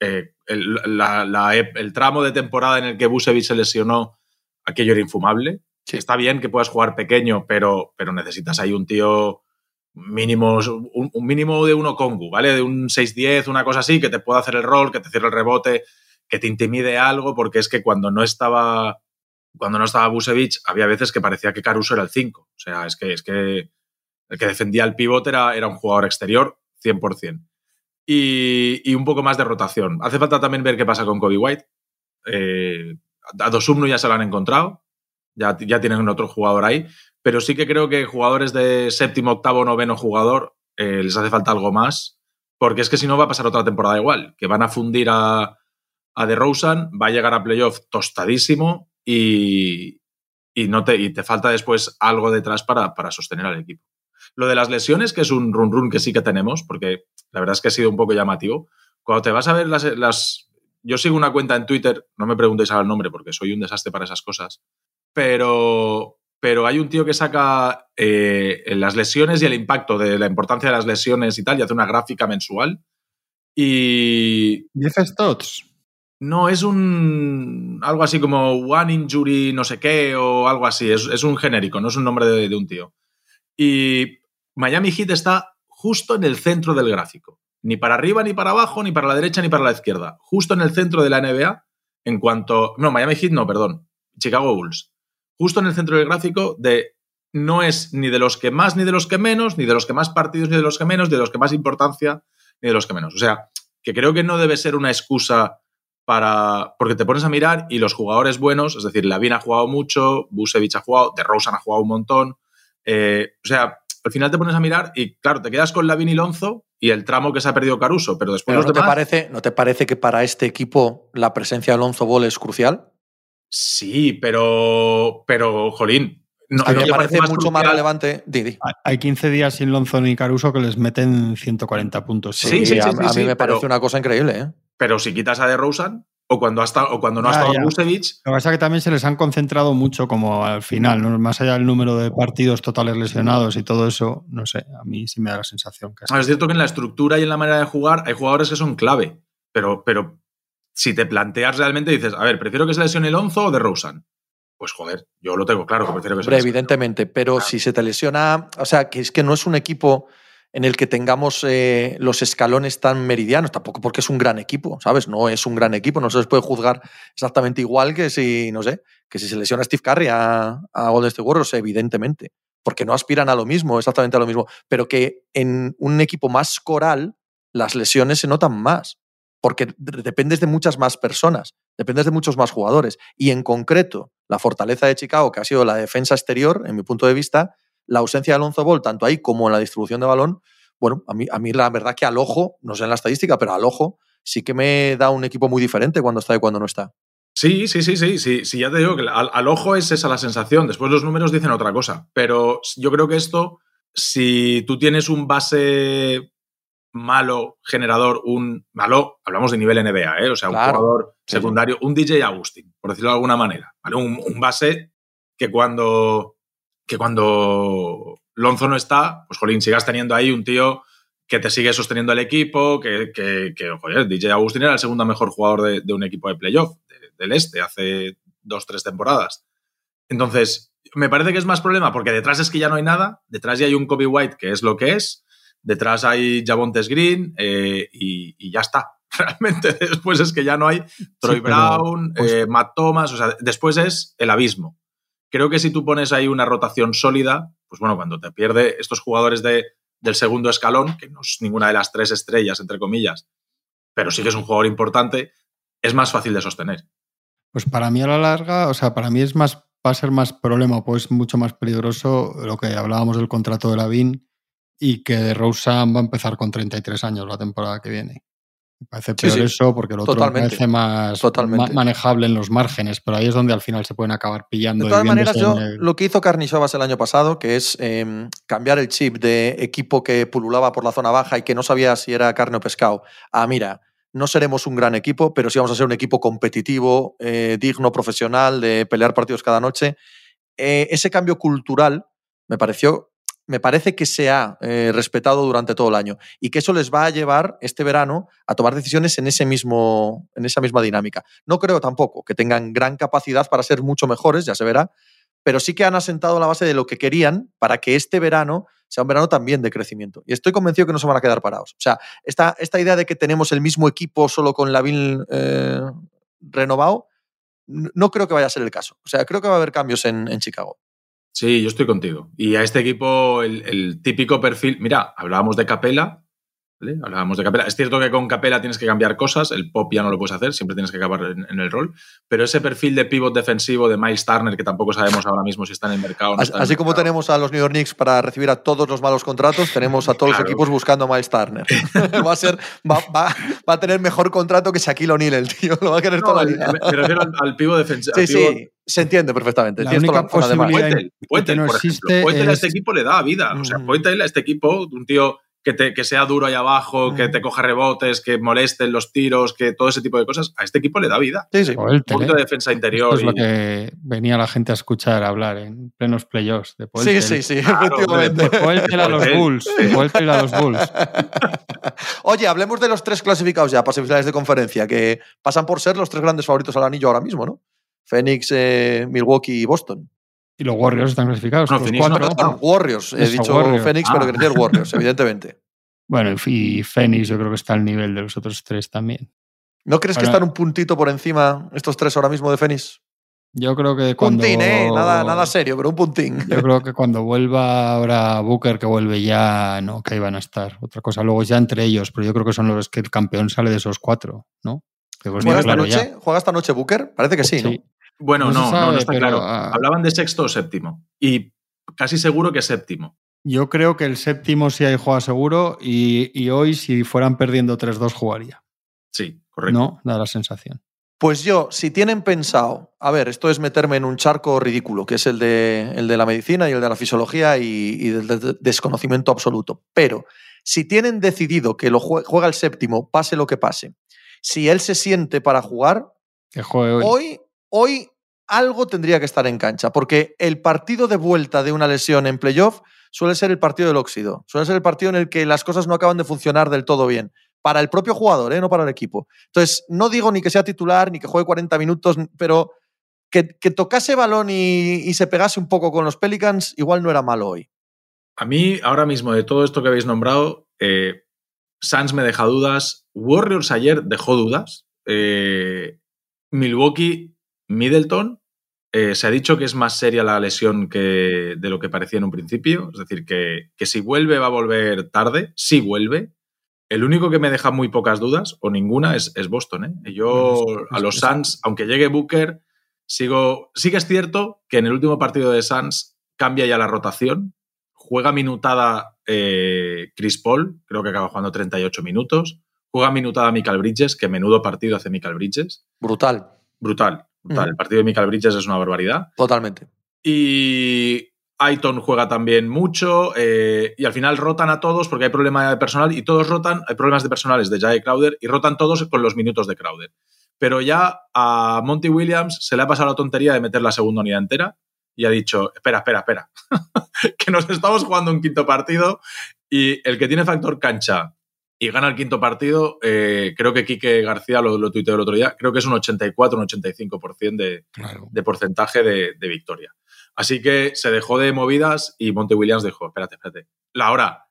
Eh, el, la- la ep- el tramo de temporada en el que Busevich se lesionó, aquello era infumable. Sí. Está bien que puedas jugar pequeño, pero, pero necesitas ahí un tío mínimo, un, un mínimo de uno Kongu, ¿vale? De un 6-10, una cosa así, que te pueda hacer el rol, que te cierre el rebote, que te intimide algo, porque es que cuando no estaba cuando no estaba Busevich, había veces que parecía que Caruso era el 5. O sea, es que, es que el que defendía el pivote era, era un jugador exterior 100%. Y, un poco más de rotación. Hace falta también ver qué pasa con Kobe White. Eh, a Dosumno ya se lo han encontrado. Ya, ya tienen otro jugador ahí. Pero sí que creo que jugadores de séptimo, octavo, noveno jugador eh, les hace falta algo más. Porque es que si no va a pasar otra temporada igual. Que van a fundir a, a DeRozan, va a llegar a playoff tostadísimo y, y, no te, y te falta después algo detrás para, para sostener al equipo. Lo de las lesiones, que es un run run que sí que tenemos, porque la verdad es que ha sido un poco llamativo. Cuando te vas a ver las, las yo sigo una cuenta en Twitter, no me preguntéis ahora el nombre porque soy un desastre para esas cosas, pero, pero hay un tío que saca eh, las lesiones y el impacto de la importancia de las lesiones y tal, y hace una gráfica mensual. Y Jeff Stotts. no es un. algo así como One Injury, no sé qué, o algo así. Es, es un genérico, no es un nombre de, de un tío. Y Miami Heat está justo en el centro del gráfico. Ni para arriba, ni para abajo, ni para la derecha, ni para la izquierda. Justo en el centro de la NBA, en cuanto. No, Miami Heat no, perdón. Chicago Bulls. Justo en el centro del gráfico de. No es ni de los que más, ni de los que menos, ni de los que más partidos, ni de los que menos, ni de los que más importancia, ni de los que menos. O sea, que creo que no debe ser una excusa para. Porque te pones a mirar y los jugadores buenos, es decir, Lavin ha jugado mucho, Busevich ha jugado, DeRozan ha jugado un montón. eh, o sea, al final te pones a mirar y, claro, te quedas con Lavin y Lonzo y el tramo que se ha perdido Caruso, pero después Pero los ¿no, te parece, ¿No te parece que para este equipo la presencia de Alonso Ball es crucial? Sí, pero. Pero, Jolín. No, a mí me parece mucho más crucial? relevante. Di, di. Hay 15 días sin Lonzo ni Caruso que les meten 140 puntos. Sí, sí, a, sí, a sí, mí me pero- parece una cosa increíble. ¿eh? Pero si quitas a DeRozan, o cuando, ha estado, o cuando no ha estado. Busevich, Lo que pasa es que también se les han concentrado mucho como al final, ¿no? más allá del número de partidos totales lesionados y todo eso, no sé, a mí sí me da la sensación que Ah, Es cierto que en la estructura y en la manera de jugar hay jugadores que son clave, pero, pero si te planteas realmente dices, a ver, prefiero que se lesione Lonzo o de Rosen. Pues joder, yo lo tengo claro que prefiero que se lesione. evidentemente, pero si se te lesiona, o sea, que es que no es un equipo en el que tengamos eh, los escalones tan meridianos, tampoco porque es un gran equipo, ¿sabes? No es un gran equipo, no se les puede juzgar exactamente igual que si, no sé, que si se lesiona Steve Curry a, a Golden State Warriors, evidentemente, porque no aspiran a lo mismo, exactamente a lo mismo, pero que en un equipo más coral las lesiones se notan más, porque de- dependes de muchas más personas, dependes de muchos más jugadores, y en concreto, la fortaleza de Chicago, que ha sido la defensa exterior, en mi punto de vista, la ausencia de Alonso Ball, tanto ahí como en la distribución de balón, bueno, a mí, a mí la verdad que al ojo, no sé en la estadística, pero al ojo sí que me da un equipo muy diferente cuando está y cuando no está. Sí, sí, sí, sí, sí, sí, ya te digo que al, al ojo es esa la sensación. Después los números dicen otra cosa. Pero yo creo que esto, si tú tienes un base malo, generador, un malo, hablamos de nivel NBA, ¿eh? o sea, un jugador Sí, secundario, un DJ Agustín, por decirlo de alguna manera, ¿vale? Un, un base que cuando, que cuando Lonzo no está, pues jolín, sigas teniendo ahí un tío que te sigue sosteniendo el equipo, que, que, que joder, DJ Agustín era el segundo mejor jugador de, de un equipo de playoff del este hace dos, tres temporadas. Entonces, me parece que es más problema porque detrás es que ya no hay nada, detrás ya hay un Kobe White que es lo que es, detrás hay Javontes Green eh, y, y, ya está. Realmente después es que ya no hay Troy sí, Brown, pues... eh, Matt Thomas, o sea, después es el abismo. Creo que si tú pones ahí una rotación sólida, pues bueno, cuando te pierde estos jugadores de, del segundo escalón, que no es ninguna de las tres estrellas, entre comillas, pero sí que es un jugador importante, es más fácil de sostener. Pues para mí a la larga, o sea, para mí es más, va a ser más problema, pues mucho más peligroso lo que hablábamos del contrato de Lavín y que Rosen va a empezar con 33 años la temporada que viene. Parece peor sí, sí. eso porque lo otro parece más ma manejable en los márgenes, pero ahí es donde al final se pueden acabar pillando. De todas maneras, yo, el... lo que hizo Carnisovas el año pasado, que es eh, cambiar el chip de equipo que pululaba por la zona baja y que no sabía si era carne o pescado, a mira, no seremos un gran equipo, pero sí vamos a ser un equipo competitivo, eh, digno, profesional, de pelear partidos cada noche. Eh, ese cambio cultural me pareció, me parece que se ha eh, respetado durante todo el año y que eso les va a llevar este verano a tomar decisiones en, ese mismo, en esa misma dinámica. No creo tampoco que tengan gran capacidad para ser mucho mejores, ya se verá, pero sí que han asentado la base de lo que querían para que este verano sea un verano también de crecimiento. Y estoy convencido que no se van a quedar parados. O sea, esta, idea de que tenemos el mismo equipo solo con la eh, renovado, no creo que vaya a ser el caso. O sea, creo que va a haber cambios en Chicago. Sí, yo estoy contigo. Y a este equipo, el, el típico perfil, mira, hablábamos de Capela, ¿Vale? Hablábamos de Capela. Es cierto que con Capela tienes que cambiar cosas, el pop ya no lo puedes hacer, siempre tienes que acabar en, en el rol, pero ese perfil de pivot defensivo de Miles Turner, que tampoco sabemos ahora mismo si está en el mercado. No así, en el así como tenemos a los New York Knicks para recibir a todos los malos contratos, tenemos a todos claro. los equipos buscando a Miles Turner. va, a ser, va, va, va, a tener mejor contrato que Shaquille O'Neal, el tío, lo va a querer no, toda la vida. Me refiero al, al pivot defensivo. Sí, sí. Se entiende perfectamente. La única posibilidad Poetel, Poetel, no por ejemplo. Poetel es... a este equipo le da vida. O sea, Mm. Poetel a este equipo, un tío que, te, que, sea duro ahí abajo, mm. que te coja rebotes, que molesten los tiros, que todo ese tipo de cosas, a este equipo le da vida. Sí, sí. Un poquito de defensa interior. Esto es y... lo que venía la gente a escuchar hablar en plenos playoffs. De sí, sí, sí, claro, efectivamente. Poeltel a los Bulls. Poeltel a los Bulls. Oye, hablemos de los tres clasificados ya para semifinales de conferencia, que pasan por ser los tres grandes favoritos al anillo ahora mismo, ¿no? Phoenix, eh, Milwaukee y Boston. Y los Warriors están clasificados. No, Phoenix cuatro. No, no, Warriors. He dicho Warriors. Phoenix, ah. pero quería decir Warriors, evidentemente. Bueno, y Phoenix yo creo que está al nivel de los otros tres también. ¿No crees bueno, que están un puntito por encima estos tres ahora mismo de Phoenix? Yo creo que cuando... Puntín, ¿eh? Nada, nada serio, pero un puntín. Yo creo que cuando vuelva ahora Booker, que vuelve ya, no, que ahí van a estar. Otra cosa, luego ya entre ellos, pero yo creo que son los que el campeón sale de esos cuatro, ¿no? ¿Juega, esta claro noche? Ya. ¿Juega esta noche Booker? Parece que sí, sí. ¿no? Bueno, no, no, sabe, no, no está pero, claro. Uh... Hablaban de sexto o séptimo. Y casi seguro que séptimo. Yo creo que el séptimo sí hay juega seguro y, y hoy si fueran perdiendo 3-2 jugaría. Sí, correcto. No, da la sensación. Pues yo, si tienen pensado, a ver, esto es meterme en un charco ridículo, que es el de, el de la medicina y el de la fisiología y, y del de desconocimiento absoluto, pero si tienen decidido que lo juega el séptimo, pase lo que pase, si él se siente para jugar, que juegue hoy. hoy, hoy algo tendría que estar en cancha, porque el partido de vuelta de una lesión en playoff suele ser el partido del óxido, suele ser el partido en el que las cosas no acaban de funcionar del todo bien. Para el propio jugador, ¿eh? no para el equipo. Entonces, no digo ni que sea titular, ni que juegue 40 minutos, pero que, tocase balón y, se pegase un poco con los Pelicans, igual no era malo hoy. A mí, ahora mismo, de todo esto que habéis nombrado, eh, Suns me deja dudas, Warriors ayer dejó dudas, eh, Milwaukee, Middleton, eh, se ha dicho que es más seria la lesión que de lo que parecía en un principio, es decir, que, que si vuelve va a volver tarde, si vuelve, el único que me deja muy pocas dudas, o ninguna, es, es Boston. ¿eh? Yo a los Suns, aunque llegue Booker, sigo. Sí que es cierto que en el último partido de Suns cambia ya la rotación. Juega minutada eh, Chris Paul, creo que acaba jugando 38 minutos. Juega minutada Michael Bridges, que menudo partido hace Michael Bridges. Brutal. Brutal, brutal. Mm. El partido de Michael Bridges es una barbaridad. Totalmente. Y Aiton juega también mucho eh, y al final rotan a todos porque hay problema de personal y todos rotan, hay problemas de personales de Jay Crowder y rotan todos con los minutos de Crowder. Pero ya a Monty Williams se le ha pasado la tontería de meter la segunda unidad entera y ha dicho, espera, espera, espera, que nos estamos jugando un quinto partido y el que tiene factor cancha y gana el quinto partido, eh, creo que Quique García lo, lo tuiteó el otro día, creo que es un 84, un 85% de, Claro. de porcentaje de, de victoria. Así que se dejó de movidas y Monte Williams dejó, espérate, espérate. La hora,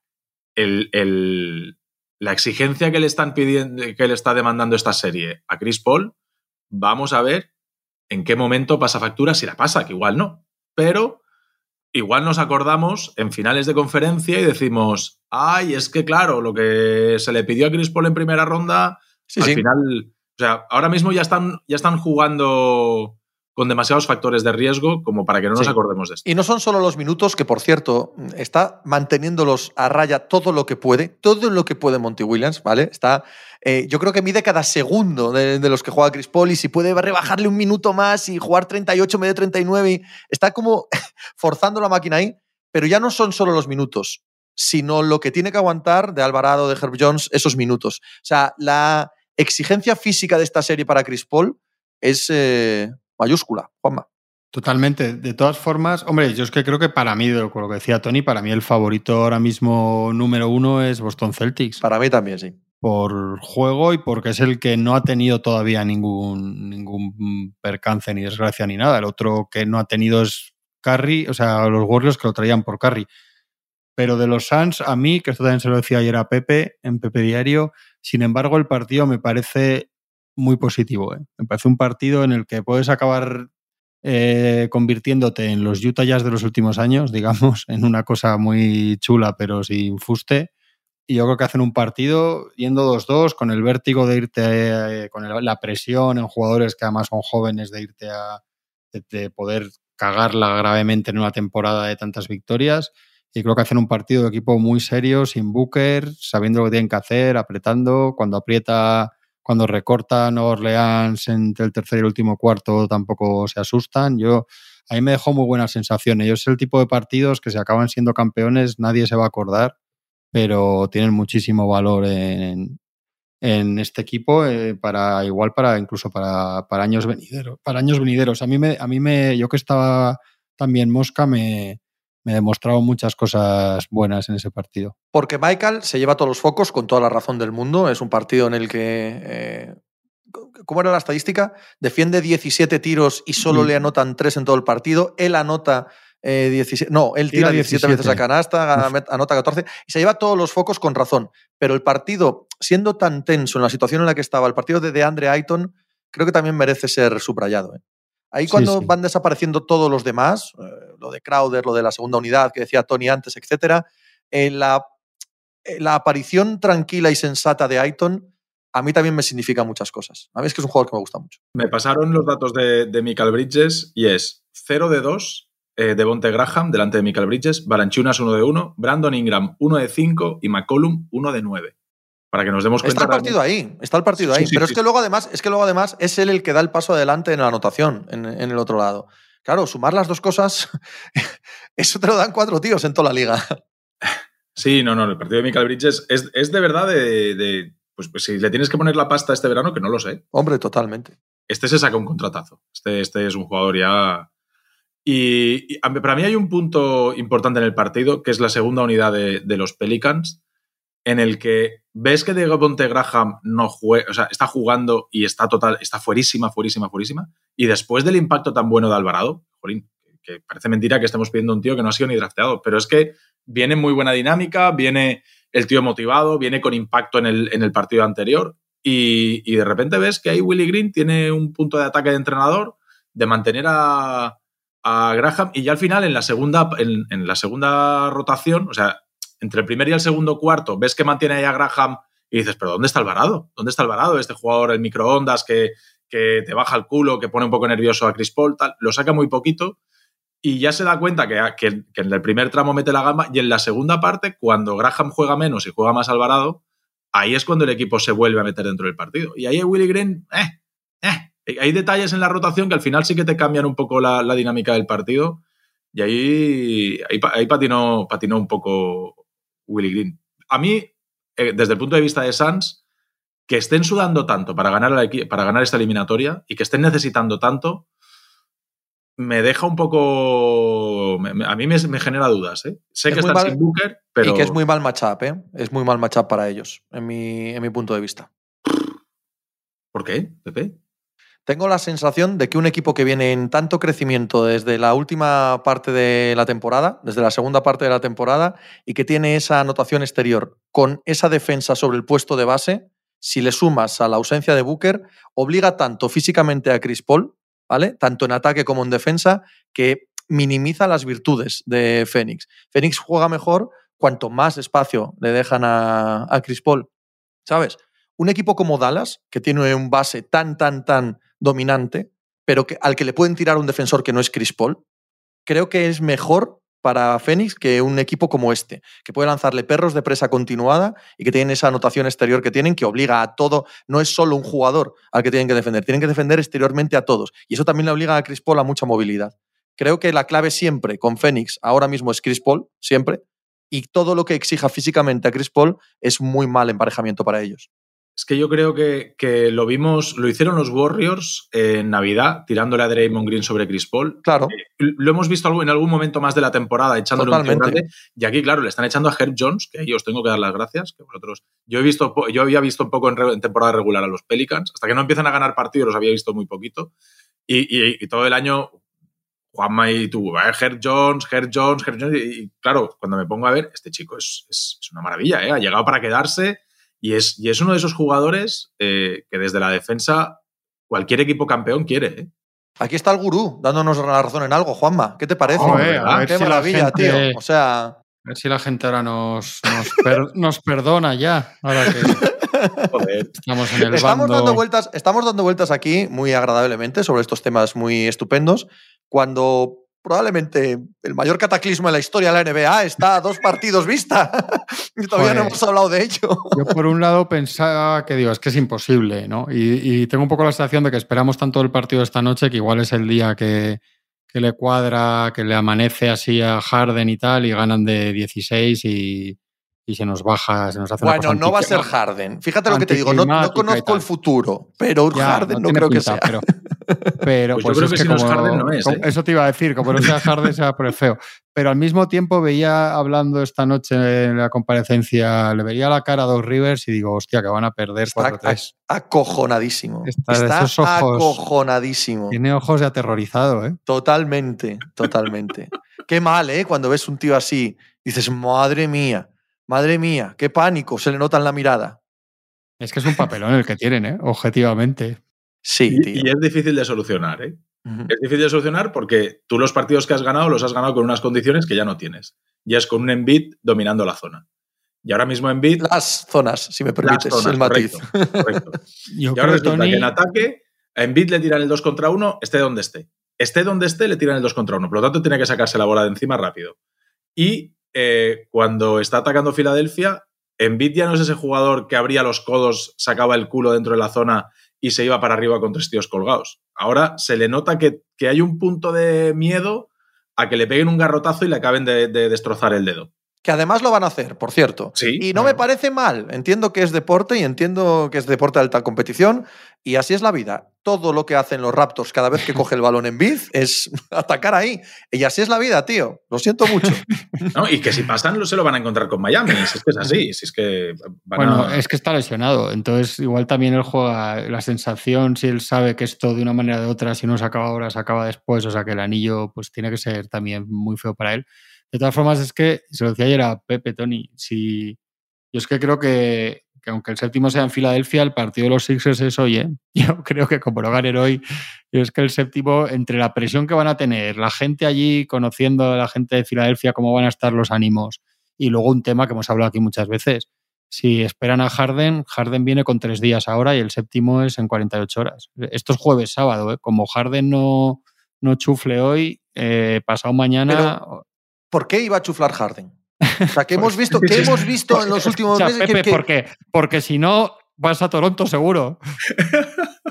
el, el- la exigencia que le están pidiendo, que le está demandando esta serie a Chris Paul, vamos a ver en qué momento pasa factura, si la pasa, que igual no. Pero igual nos acordamos en finales de conferencia y decimos, ay, es que claro, lo que se le pidió a Chris Paul en primera ronda, Sí, al sí. final, o sea, ahora mismo ya están, ya están jugando con demasiados factores de riesgo como para que no nos acordemos de esto. Y no son solo los minutos, que por cierto, está manteniéndolos a raya todo lo que puede, todo lo que puede Monty Williams, ¿vale? Está, eh, yo creo que mide cada segundo de, de los que juega Chris Paul y si puede rebajarle un minuto más y jugar 38, medio 39, y está como forzando la máquina ahí, pero ya no son solo los minutos, sino lo que tiene que aguantar de Alvarado, de Herb Jones, esos minutos. O sea, la exigencia física de esta serie para Chris Paul es eh, mayúscula, Juanma. Totalmente. De todas formas, hombre, yo es que creo que para mí, con lo que decía Tony, para mí el favorito ahora mismo número uno es Boston Celtics. Para mí también, sí. por juego y porque es el que no ha tenido todavía ningún, ningún percance ni desgracia ni nada. El otro que no ha tenido es Curry, o sea, los Warriors que lo traían por Curry. Pero de los Suns, a mí, que esto también se lo decía ayer a Pepe en Pepe Diario, sin embargo, el partido me parece muy positivo. ¿eh? Me parece un partido en el que puedes acabar eh, convirtiéndote en los Utah Jazz de los últimos años, digamos, en una cosa muy chula pero sin fuste. Y yo creo que hacen un partido yendo 2-2 con el vértigo de irte, eh, con el- la presión en jugadores que además son jóvenes de irte a de, de poder cagarla gravemente en una temporada de tantas victorias. Y creo que hacen un partido de equipo muy serio, sin Booker, sabiendo lo que tienen que hacer, apretando. Cuando aprieta, cuando recorta Nueva Orleans entre el tercer y el último cuarto, tampoco se asustan. Yo, a mí me dejó muy buenas sensaciones. Yo es el tipo de partidos que se acaban siendo campeones, nadie se va a acordar, pero tienen muchísimo valor en, en este equipo eh, para igual para incluso para, para años venideros para años venideros a mí me a mí me yo que estaba también mosca me me demostraron muchas cosas buenas en ese partido Porque Michael se lleva todos los focos con toda la razón del mundo. Es un partido en el que. eh, ¿Cómo era la estadística? Defiende 17 tiros y solo Mm. le anotan 3 en todo el partido. Él anota eh, 17. No, él tira, Tira 17, veces a 17. canasta, Uf. anota 14 y se lleva todos los focos con razón. Pero el partido, siendo tan tenso en la situación en la que estaba, el partido de DeAndre Ayton, creo que también merece ser subrayado. ¿eh? Ahí cuando sí. van desapareciendo todos los demás, eh, lo de Crowder, lo de la segunda unidad que decía Tony antes, etcétera, eh, la, eh, la aparición tranquila y sensata de Ayton a mí también me significa muchas cosas. A mí es que es un jugador que me gusta mucho. Me pasaron los datos de, de Michael Bridges y es 0 de 2 eh, de Bonte Graham delante de Michael Bridges, Balanchunas 1 de 1, Brandon Ingram 1 de 5 y McCollum 1 de 9. Para que nos demos cuenta. Está el partido ahí, está el partido Sí, ahí. sí, pero sí, es que luego además, es que luego además es él el que da el paso adelante en la anotación, en, en el otro lado. Claro, sumar las dos cosas, eso te lo dan cuatro tíos en toda la liga. Sí, no, no, el partido de Michael Bridges es, es de verdad de, de- pues, pues si le tienes que poner la pasta este verano, que no lo sé. Hombre, totalmente. Este se saca un contratazo. Este, este es un jugador ya. Y, para mí hay un punto importante en el partido, que es la segunda unidad de, de los Pelicans, en el que ves que Diego Ponte Graham no juega, o sea, está jugando y está total, está fuerísima, fuerísima, fuerísima. Y después del impacto tan bueno de Alvarado, jolín, que parece mentira que estemos pidiendo un tío que no ha sido ni drafteado, pero es que viene en muy buena dinámica, viene el tío motivado, viene con impacto en el, en el partido anterior. Y, de repente ves que ahí Willy Green tiene un punto de ataque de entrenador, de mantener a, a Graham, y ya al final, en la segunda, en la segunda rotación, o sea, entre el primer y el segundo cuarto, ves que mantiene ahí a Graham y dices, pero ¿dónde está Alvarado? ¿Dónde está Alvarado? Este jugador, el microondas que, que te baja el culo, que pone un poco nervioso a Chris Paul, lo saca muy poquito y ya se da cuenta que, que, en el primer tramo mete la gamba y en la segunda parte, cuando Graham juega menos y juega más Alvarado, ahí es cuando el equipo se vuelve a meter dentro del partido. Y ahí Willy Green, eh, eh, hay detalles en la rotación que al final sí que te cambian un poco la, la dinámica del partido y ahí, ahí, ahí patinó, patinó un poco Willy Green. A mí, eh, desde el punto de vista de Suns, que estén sudando tanto para ganar, la, para ganar esta eliminatoria y que estén necesitando tanto, me deja un poco. a mí me, genera dudas. ¿eh? Sé que está sin Booker, pero. Y que es muy mal matchup, ¿eh? Es muy mal matchup para ellos, en mi, en mi punto de vista. ¿Por qué, Pepe? Tengo la sensación de que un equipo que viene en tanto crecimiento desde la última parte de la temporada, desde la segunda parte de la temporada, y que tiene esa anotación exterior con esa defensa sobre el puesto de base, si le sumas a la ausencia de Booker, obliga tanto físicamente a Chris Paul ¿vale? Tanto en ataque como en defensa, que minimiza las virtudes de Fénix. Fénix juega mejor cuanto más espacio le dejan a, a Chris Paul. ¿Sabes? Un equipo como Dallas, que tiene un base tan, tan, tan dominante, pero que, al que le pueden tirar un defensor que no es Chris Paul, creo que es mejor para Fénix que un equipo como este, que puede lanzarle perros de presa continuada y que tienen esa anotación exterior que tienen, que obliga a todo, no es solo un jugador al que tienen que defender, tienen que defender exteriormente a todos. Y eso también le obliga a Chris Paul a mucha movilidad. Creo que la clave siempre con Fénix ahora mismo es Chris Paul, siempre, y todo lo que exija físicamente a Chris Paul es muy mal emparejamiento para ellos. Es que yo creo que, que, lo vimos, lo hicieron los Warriors en Navidad, tirándole a Draymond Green sobre Chris Paul. Claro. Eh, lo hemos visto en algún momento más de la temporada echándole Totalmente. un grande. Y aquí, claro, le están echando a Herb Jones, que ahí os tengo que dar las gracias. Que vosotros, yo, he visto, yo había visto un poco en, en, temporada regular a los Pelicans. Hasta que no empiezan a ganar partidos los había visto muy poquito. Y, y, y todo el año, Juanma y tú, Herb Jones, Herb Jones, Herb Jones. Y, claro, cuando me pongo a ver, este chico es, es, es una maravilla, ¿eh? Ha llegado para quedarse y es, y es uno de esos jugadores eh, que desde la defensa cualquier equipo campeón quiere. ¿eh? Aquí está el gurú dándonos la razón en algo, Juanma. ¿Qué te parece? Joder, a ver Qué si maravilla, la gente- tío. O sea, A ver si la gente ahora nos, nos, per- nos perdona ya. Ahora que Joder. estamos en el estamos bando. dando, vueltas, estamos dando vueltas aquí muy agradablemente sobre estos temas muy estupendos, cuando probablemente el mayor cataclismo de la historia de la NBA está a dos partidos vista. y todavía no hemos hablado de ello. Yo por un lado pensaba que digo, es que es imposible, ¿no? Y, y tengo un poco la sensación de que esperamos tanto el partido esta noche que igual es el día que, que le cuadra, que le amanece así a Harden y tal, y ganan de 16 y, y se nos baja, se nos hace una Bueno, cosa no va a ser Harden. Fíjate lo que te digo, no, no conozco el futuro, pero Ya, Harden no, creo que sea. Pero, pero Pues pues, yo creo es que que si no es Harden, no es, como- ¿eh? Eso te iba a decir, como no sea Harden, sea por el feo. Pero al mismo tiempo veía hablando esta noche en la comparecencia, le veía la cara a Doc Rivers y digo, hostia, que van a perder Está 4-3. acojonadísimo. Está Está esos ojos. acojonadísimo. Tiene ojos de aterrorizado, ¿eh? Totalmente, totalmente. qué mal, ¿eh? Cuando ves un tío así, dices, madre mía, madre mía, qué pánico, se le nota en la mirada. Es que es un papelón el que tienen, ¿eh? Objetivamente. Sí, Y, tío. y es difícil de solucionar, ¿eh? Es difícil de solucionar porque tú los partidos que has ganado los has ganado con unas condiciones que ya no tienes. Ya es con un Embiid dominando la zona. Y ahora mismo Embiid... Las zonas, si me las permites, zonas, el matiz. correcto, correcto. Yo Y ahora resulta Tony. que en ataque a Embiid le tiran el 2 contra 1, esté donde esté. Esté donde esté, le tiran el 2 contra 1. Por lo tanto, tiene que sacarse la bola de encima rápido. Y eh, cuando está atacando Filadelfia, Embiid ya no es ese jugador que abría los codos, sacaba el culo dentro de la zona y se iba para arriba con tres tíos colgados. Ahora se le nota que, que hay un punto de miedo a que le peguen un garrotazo y le acaben de destrozar el dedo. Que además lo van a hacer, por cierto. Sí, y no claro. me parece mal. Entiendo que es deporte y entiendo que es deporte de alta competición. Y así es la vida. Todo lo que hacen los Raptors cada vez que coge el balón en biz es atacar ahí. Y así es la vida, tío. Lo siento mucho. ¿no? Y que si pasan, se lo van a encontrar con Miami. Si es que es así. Si es que van Bueno, a- es que está lesionado, entonces igual también él juega la sensación, si él sabe que esto de una manera o de otra, si no se acaba ahora, se acaba después, o sea que el anillo pues tiene que ser también muy feo para él. De todas formas, es que, se lo decía ayer a Pepe, Tony, si yo es que creo que, que aunque el séptimo sea en Filadelfia, el partido de los Sixers es hoy, ¿eh? Yo creo que como no ganen hoy, yo es que el séptimo, entre la presión que van a tener, la gente allí conociendo a la gente de Filadelfia, cómo van a estar los ánimos, y luego un tema que hemos hablado aquí muchas veces, si esperan a Harden, Harden viene con tres días ahora y el séptimo es en 48 horas. Esto es jueves, sábado, ¿eh? Como Harden no, no chufle hoy, eh, pasado mañana... ¿Por qué iba a chuflar Harden? O sea, que hemos visto, ¿qué hemos visto en los últimos O sea, meses? que- Pepe, que- ¿por qué? Porque si no, vas a Toronto seguro.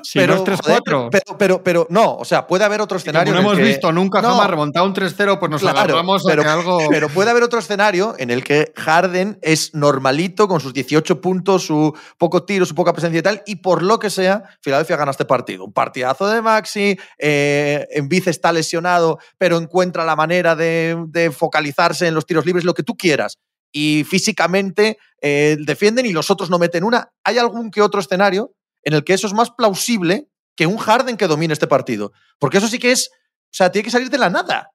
Si pero, no es joder, 3-4. pero, pero, pero no, o sea, puede haber otro escenario. no hemos que- visto nunca No, jamás remontar un 3-0, pues nos Claro, agarramos pero- algo. Pero puede haber otro escenario en el que Harden es normalito con sus 18 puntos, su poco tiro, su poca presencia y tal, y por lo que sea, Filadelfia gana este partido. Un partidazo de Maxi, eh, Embiid está lesionado, pero encuentra la manera de, de focalizarse en los tiros libres, lo que tú quieras. Y físicamente eh, defienden y los otros no meten una. ¿Hay algún que otro escenario en el que eso es más plausible que un Harden que domine este partido? Porque eso sí que es, o sea, tiene que salir de la nada.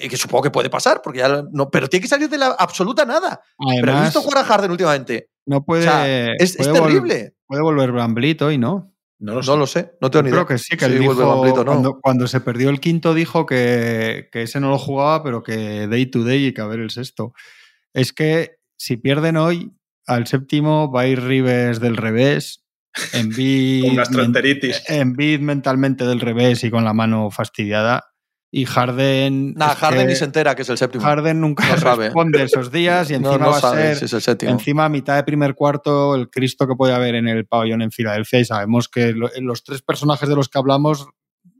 Y que supongo que puede pasar, porque ya no, pero tiene que salir de la absoluta nada. pero he Además, visto jugar a Harden últimamente. no puede. O sea, es, es puede vol- terrible. puede volver Bramblito hoy, ¿no? No lo sé. No lo sé, no tengo ni idea. Creo que sí, que él Sí, dijo, vuelve Van Vliet o no. cuando, cuando se perdió el quinto dijo que, que ese no lo jugaba, pero que day to day y que a ver el sexto. Es que si pierden hoy, al séptimo va a ir Rives del revés, Embiid, Con gastroenteritis. Embiid mentalmente del revés y con la mano fastidiada. Y Harden. Nah, Harden ni se entera que es el séptimo. Harden nunca No sabe. responde esos días y no encima no va a sabe ser si es el séptimo. Encima, a mitad de primer cuarto, el Cristo que puede haber en el pabellón en Filadelfia y sabemos que lo- los tres personajes de los que hablamos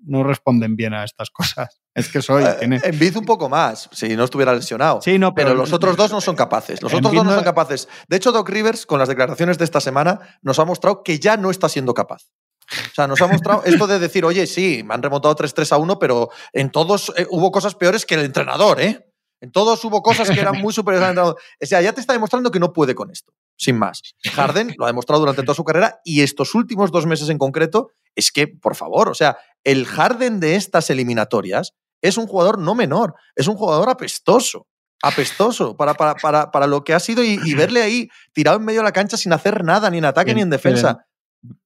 no responden bien a estas cosas. Es que soy... Eh, tiene- Embiid un poco más, si no estuviera lesionado. Sí, no, Pero los otros dos no son capaces. Los otros dos no no- son capaces. De hecho, Doc Rivers, con las declaraciones de esta semana, nos ha mostrado que ya no está siendo capaz. O sea, nos ha mostrado esto de decir, oye, sí, me han remontado 3-3 a 1, pero en todos eh, hubo cosas peores que el entrenador, ¿eh? En todos hubo cosas que eran muy superiores al entrenador. O sea, ya te está demostrando que no puede con esto, sin más. Harden lo ha demostrado durante toda su carrera y estos últimos dos meses en concreto es que, por favor, o sea, el Harden de estas eliminatorias es un jugador no menor, es un jugador apestoso. Apestoso para, para, para, para lo que ha sido y, y verle ahí tirado en medio de la cancha sin hacer nada, ni en ataque ni en defensa.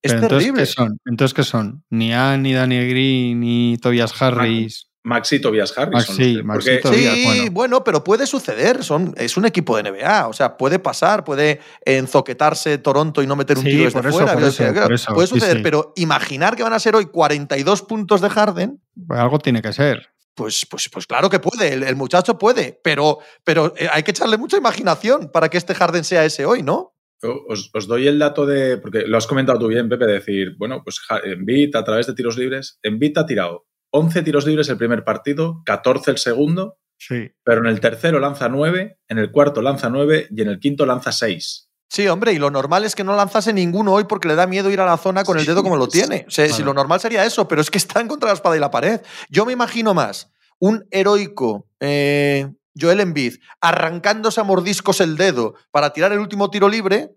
Es Pero entonces, terrible. ¿qué son? Entonces, ¿qué son? Ni Ann, ni Daniel Green, ni Tobias Harris. Maxi y Tobias Harris. son los Maxi, porque- y Tobias. Sí, bueno. bueno. pero puede suceder. Son, es un equipo de NBA. O sea, puede pasar, puede enzoquetarse Toronto y no meter un Sí, tiro desde por eso, fuera. por Yo eso, creo- por eso, puede suceder, sí. pero imaginar que van a ser hoy 42 puntos de Harden, Pues algo tiene que ser. pues, pues, pues claro que puede. El, el muchacho puede, pero, pero eh, hay que echarle mucha imaginación para que este Harden sea ese hoy, ¿no? Os, os doy el dato de. Porque lo has comentado tú bien, Pepe, de decir, bueno, pues Embiid a través de tiros libres. Embiid ha tirado 11 tiros libres el primer partido, 14 el segundo, Sí. pero en el tercero lanza 9, en el cuarto lanza 9 y en el quinto lanza 6. Sí, hombre, y lo normal es que no lanzase ninguno hoy porque le da miedo ir a la zona con el dedo como lo tiene. O sea, Si lo normal sería eso, pero es que está en contra de la espada y la pared. Yo me imagino más un heroico eh, Joel Embiid arrancándose a mordiscos el dedo para tirar el último tiro libre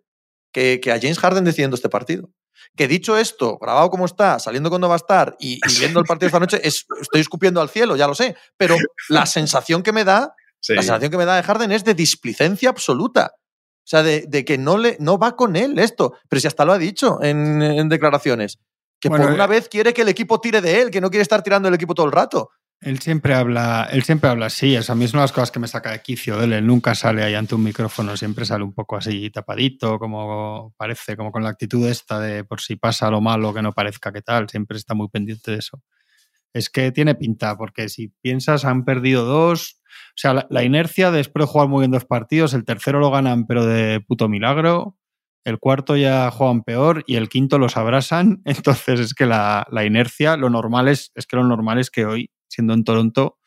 que, que a James Harden decidiendo este partido. Que dicho esto, grabado como está, saliendo cuando va a estar y, y viendo el partido esta noche, es- estoy escupiendo al cielo, ya lo sé, pero la sensación que me da Sí. la sensación que me da de Harden es de displicencia absoluta. O sea, de, de que no, le, no va con él esto. Pero si hasta lo ha dicho en, en declaraciones. Que Bueno, por una eh, vez quiere que el equipo tire de él, que no quiere estar tirando el equipo todo el rato. Él siempre habla, él siempre habla así, eso a mí es una de las cosas que me saca de quicio él, nunca sale ahí ante un micrófono, siempre sale un poco así tapadito, como parece, como con la actitud esta de por si pasa lo malo que no parezca que tal, siempre está muy pendiente de eso. Es que tiene pinta, porque si piensas han perdido dos, o sea, la, la inercia después de jugar muy bien dos partidos, el tercero lo ganan pero de puto milagro, el cuarto ya juegan peor y el quinto los abrasan, entonces es que la, la inercia, lo normal es, es que lo normal es que hoy siendo en Toronto,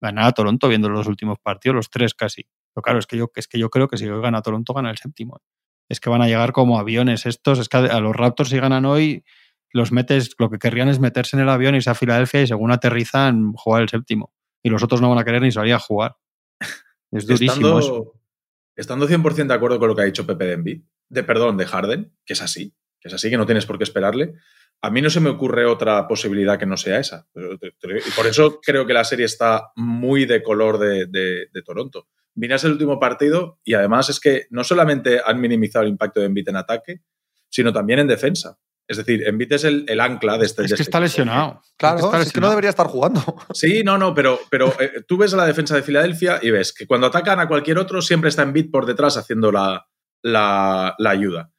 ganar a Toronto viendo los últimos partidos, los tres casi. Pero claro, es que yo, es que yo creo que si hoy gana Toronto, gana el séptimo. Es que van a llegar como aviones estos. Es que a los Raptors si ganan hoy, los metes, lo que querrían es meterse en el avión, irse a Filadelfia y según aterrizan, jugar el séptimo. Y los otros no van a querer ni salir a jugar. Es durísimo eso. Estando, estando 100% de acuerdo con lo que ha dicho Pepe de Embiid, de perdón, de Harden, que es así, es así, que no tienes por qué esperarle, a mí no se me ocurre otra posibilidad que no sea esa. Y por eso creo que la serie está muy de color de, de, de Toronto. Miras el último partido y además es que no solamente han minimizado el impacto de Embiid en ataque, sino también en defensa. Es decir, Embiid es el, el ancla de este. Es que este está equipo. lesionado. Claro, es que, está es que no debería estar jugando. Sí, no, no, pero, pero eh, tú ves a la defensa de Filadelfia y ves que cuando atacan a cualquier otro siempre está Embiid por detrás haciendo la, la, la ayuda.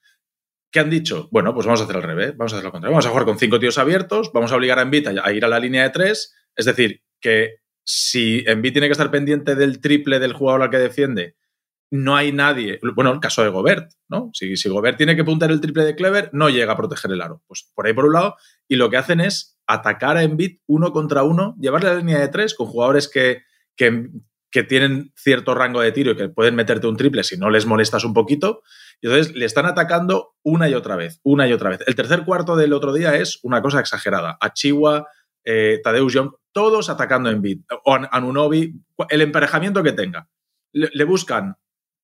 ¿Qué han dicho? Bueno, pues vamos a hacer al revés, vamos a hacer lo contrario. Vamos a jugar con cinco tíos abiertos, vamos a obligar a Embiid a, ir a la línea de tres. Es decir, que si Embiid tiene que estar pendiente del triple del jugador al que defiende no hay nadie. Bueno, el caso de Gobert, ¿no? Si, si Gobert tiene que puntar el triple de Clever, no llega a proteger el aro. Pues por ahí por un lado. Y lo que hacen es atacar a Embiid uno contra uno, llevarle a la línea de tres con jugadores que, que, que tienen cierto rango de tiro y que pueden meterte un triple si no les molestas un poquito. Entonces le están atacando una y otra vez, una y otra vez. El tercer cuarto del otro día es una cosa exagerada. A Chihuahua, eh, Tadeusz Young, todos atacando en beat. O Anunobi, el emparejamiento que tenga. Le, buscan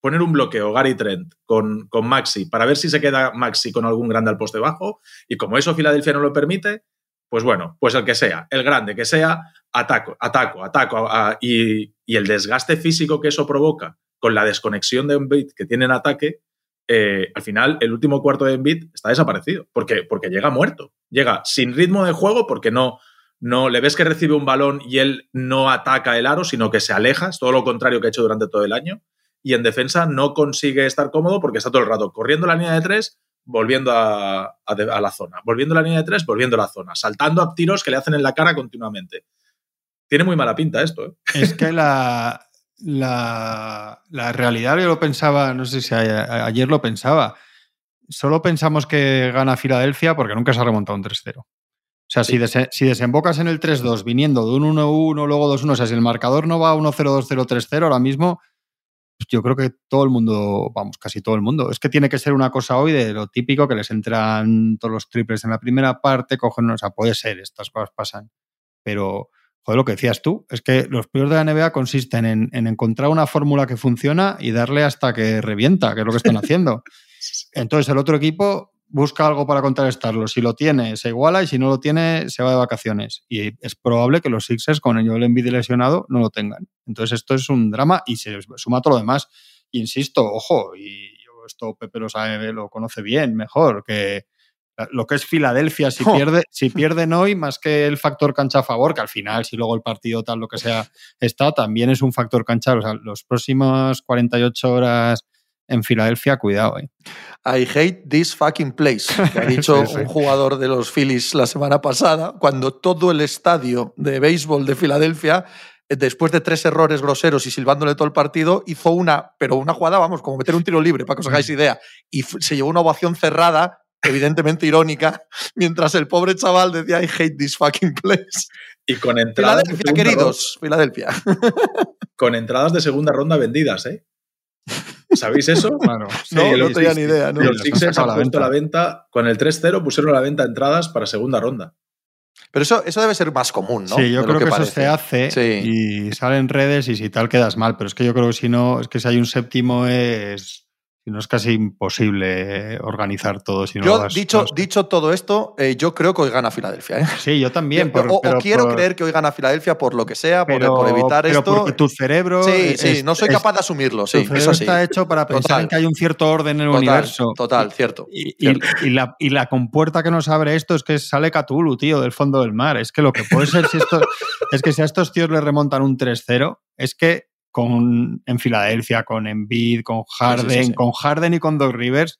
poner un bloqueo Gary Trent con, con, Maxi para ver si se queda Maxi con algún grande al poste bajo. Y como eso Filadelfia no lo permite, pues bueno, pues el que sea, el grande que sea, ataco, ataco, ataco. y, y, el desgaste físico que eso provoca con la desconexión de un beat que tiene en ataque, eh, al final el último cuarto de Embiid está desaparecido, porque, porque llega muerto. Llega sin ritmo de juego porque no, no le ves que recibe un balón y él no ataca el aro, sino que se aleja, es todo lo contrario que ha hecho durante todo el año. Y en defensa no consigue estar cómodo porque está todo el rato corriendo la línea de tres, volviendo a, la zona, volviendo la línea de tres, volviendo a la zona, saltando a tiros que le hacen en la cara continuamente. Tiene muy mala pinta esto. ¿eh? Es que la, la, realidad, yo lo pensaba, no sé si ayer lo pensaba, solo pensamos que gana Filadelfia porque nunca se ha remontado un 3-0. O sea, si, si, desembocas en el 3-2 viniendo de un 1-1, luego 2-1, o sea, si el marcador no va 1-0, 2-0, 3-0 ahora mismo, pues yo creo que todo el mundo, vamos, casi todo el mundo. Es que tiene que ser una cosa hoy de lo típico que les entran todos los triples en la primera parte, cogen, o sea, puede ser, estas cosas pasan. Pero, joder, lo que decías tú, es que los peores de la NBA consisten en, encontrar una fórmula que funciona y darle hasta que revienta, que es lo que están haciendo. Entonces el otro equipo busca algo para contrarrestarlo. Si lo tiene, se iguala y si no lo tiene, se va de vacaciones. Y es probable que los Sixers con el Joel Embiid lesionado no lo tengan. Entonces esto es un drama y se suma todo lo demás. Insisto, ojo, y esto Pepe lo sabe, lo conoce bien, mejor, que lo que es Filadelfia, si, pierde, si pierden hoy, más que el factor cancha a favor, que al final, si luego el partido tal, lo que sea, está, también es un factor cancha. O sea, los próximos 48 horas en Filadelfia, cuidado. Eh. I hate this fucking place, que ha dicho un jugador de los Phillies la semana pasada, cuando todo el estadio de béisbol de Filadelfia eh, después de tres errores groseros y silbándole todo el partido, hizo una, pero una jugada, vamos, como meter un tiro libre, para que os hagáis mm. idea, y se llevó una ovación cerrada evidentemente irónica, mientras el pobre chaval decía I hate this fucking place. Y con entradas. Filadelfia, queridos, Filadelfia. Con entradas de segunda ronda vendidas, ¿eh? ¿Sabéis eso? Claro. no, no tenía ni idea. ¿no? Los Sixers han puesto la venta, con el 3-0 pusieron a la venta entradas para segunda ronda. Pero eso, eso debe ser más común, ¿no? Sí, yo creo que, eso se hace y sale en redes y si tal quedas mal. Pero es que yo creo que si no, es que si hay un séptimo es si no es casi imposible organizar todo. Si no yo, dicho, dicho todo esto, eh, yo creo que hoy gana Filadelfia. ¿eh? Sí, yo también. o, quiero creer que hoy gana Filadelfia por lo que sea, por, evitar pero esto. Porque tu cerebro. Sí, sí, no soy capaz de asumirlo. Sí, tu está hecho para pensar en que hay un cierto orden en el universo. Total, cierto. Y, la, y, la, compuerta que nos abre esto es que sale Cthulhu, tío, del fondo del mar. Es que lo que puede ser si esto. es que si a estos tíos le remontan un 3-0, es que con, en Filadelfia, con Embiid, con Harden, con Harden y con Doc Rivers,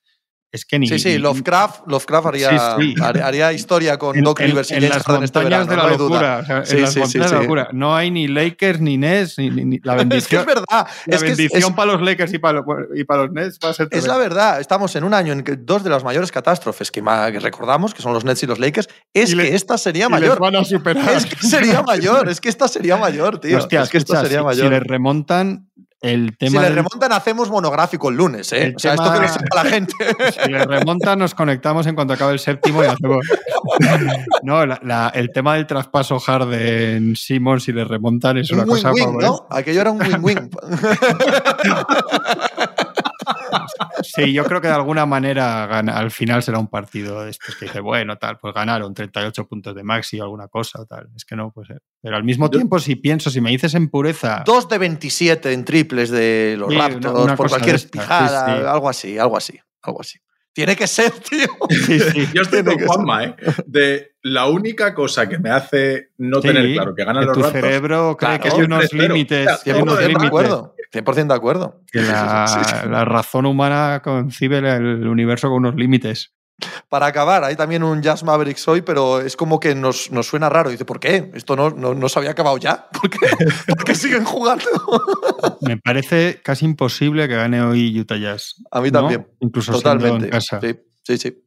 es que ni. Sí, sí, Lovecraft, Lovecraft haría, haría, historia con Doc Rivers y en, las este de la locura. en las montañas de la locura. No hay ni Lakers ni Nets, ni, la bendición. es que es verdad. La bendición para los Lakers y para, los, y para los Nets va a ser. Es la verdad. Estamos en un año en que dos de las mayores catástrofes que, recordamos, que son los Nets y los Lakers, es que esta sería mayor. van a superar. Es que sería mayor. Es que esta sería mayor, tío. Hostia, es que esta sería mayor. Si les remontan, si le remontan, hacemos monográfico el lunes, ¿eh? o sea, esto que lo sepa la gente. Si le remontan, nos conectamos en cuanto acabe el séptimo y hacemos. no, el tema del traspaso Harden Simon, si le remontan, es una cosa. Win, ¿no? Aquello era un win-win. Sí, yo creo que de alguna manera al final será un partido después que dice, bueno, tal, pues ganaron 38 puntos de maxi o alguna cosa, tal. Es que no puede ser. Pero al mismo tiempo, si pienso, si me dices en pureza. 2 de 27 en triples de los Raptors, por cualquier pijada, algo así, algo así, algo así. Tiene que ser, tío. Yo estoy con Juanma, ¿eh? De la única cosa que me hace no tener claro que ganan los tu Raptors. Tu cerebro cree que hay unos límites. 100% de acuerdo. 100% de acuerdo. la, razón humana concibe el universo con unos límites. Para acabar, hay también un Jazz Mavericks hoy, pero es como que nos, nos suena raro. Dice, ¿por qué? ¿Esto no, no, no se había acabado ya? ¿Por qué, ¿Por qué siguen jugando? Me parece casi imposible que gane hoy Utah Jazz. A mí ¿no? también. Incluso Totalmente. en casa. Sí, sí, sí.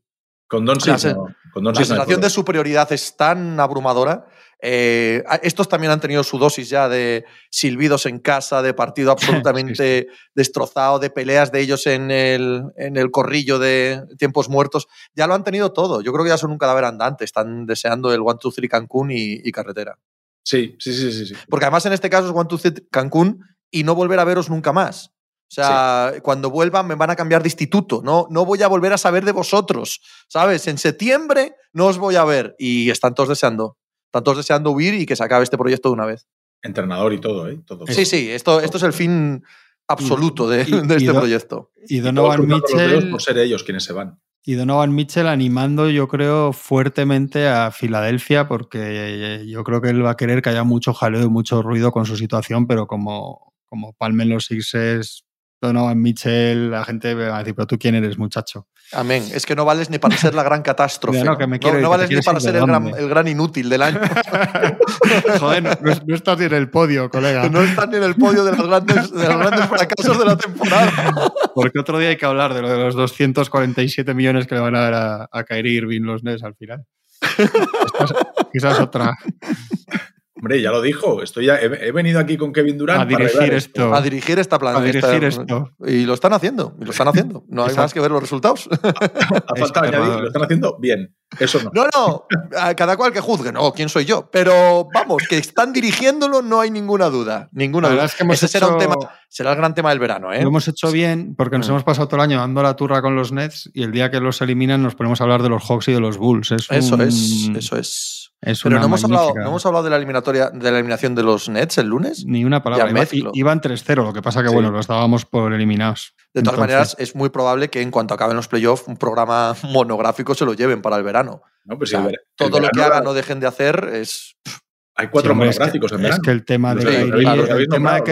Con Doncic La no, con La sensación de superioridad es tan abrumadora. Eh, estos también han tenido su dosis ya de silbidos en casa, de partido absolutamente destrozado, de peleas de ellos en el, en el corrillo de tiempos muertos. Ya lo han tenido todo. Yo creo que ya son un cadáver andante. Están deseando el 1-2-3 Cancún y, y carretera. Sí, sí, sí, sí. sí. Porque además en este caso es 1-2-3 Cancún y no volver a veros nunca más. O sea, cuando vuelvan me van a cambiar de instituto. No, no voy a volver a saber de vosotros. ¿Sabes? En septiembre no os voy a ver. Y están todos deseando. Están todos deseando huir y que se acabe este proyecto de una vez. Entrenador y todo, ¿eh? Todo. Sí, sí, esto, esto es el fin absoluto de, Y- de y este do- proyecto. Y Donovan Mitchell, por ser ellos quienes se van. y Donovan Mitchell animando, yo creo, fuertemente a Filadelfia, porque yo creo que él va a querer que haya mucho jaleo y mucho ruido con su situación, pero como, como palmen los Sixers, Donovan Mitchell, la gente va a decir, pero tú quién eres, muchacho. Amén. Es que no vales ni para ser la gran catástrofe. No, que me ir, no que te vales ni para ser el gran, el gran inútil del año. Joder, no, no estás ni en el podio, colega. no están ni en el podio de los grandes, de los grandes fracasos de la temporada. Porque otro día hay que hablar de lo de los 247 millones que le van a dar a, a Kyrie Irving los Nets al final. Esta es- Quizás otra. Hombre, ya lo dijo. Estoy ya, he, he venido aquí con Kevin Durant A para dirigir arreglar esto. A dirigir esta planta. A dirigir esto. Y lo están haciendo, y lo están haciendo. No hay Exacto. más que ver los resultados. Ha faltado añadir, lo están haciendo bien. Eso no. No, no, a cada cual que juzgue, no, quién soy yo. Pero vamos, que están dirigiéndolo, no hay ninguna duda. Ninguna La duda. verdad es que hemos Ese será un hecho- tema, será el gran tema del verano, ¿eh? Lo hemos hecho bien porque nos Mm. hemos pasado todo el año dando la turra con los Nets y el día que los eliminan nos ponemos a hablar de los Hawks y de los Bulls. Es Eso un- es, eso es. Es Pero una no hemos, hablado, no hemos hablado de la eliminatoria, de la eliminación de los Nets el lunes. Ni una palabra. Iba- iban 3-0, lo que pasa que, Sí. bueno, los dábamos por eliminados. De todas Entonces, maneras, es muy probable que en cuanto acaben los playoffs, un programa monográfico se lo lleven para el verano. No, pues O sea, sí, el ver- el todo lo que hagan o dejen de hacer es. Hay cuatro Sí, hombre, es que- monográficos en Es verano. que el tema de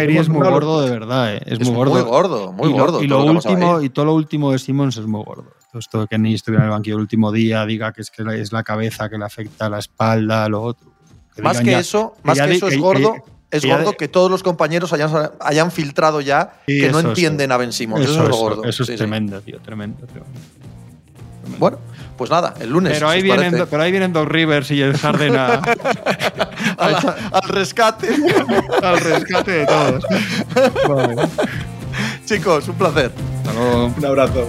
hemos es muy nombrado gordo de verdad. eh, Es, Es muy gordo. muy gordo, muy y lo, gordo. y lo último, y todo lo último de Simmons es muy gordo. Esto de que ni estuviera en el banquillo el último día, diga que es que es la cabeza que le afecta a la espalda, lo otro. Que Más que ya- eso, más que eso es que- gordo. que- es que gordo de- que todos los compañeros hayan, hayan filtrado ya Sí, que no entienden eso. a Ben Simmons. Eso, Eso, es lo gordo. eso es Sí, sí. tremendo, tío, tremendo, tremendo. Tremendo. Bueno, pues nada, el lunes. pero si ahí, vienen, pero ahí vienen dos Rivers y el Harden a- a la- al rescate. al rescate de todos. Vale. Chicos, un placer. Hasta luego. Un abrazo.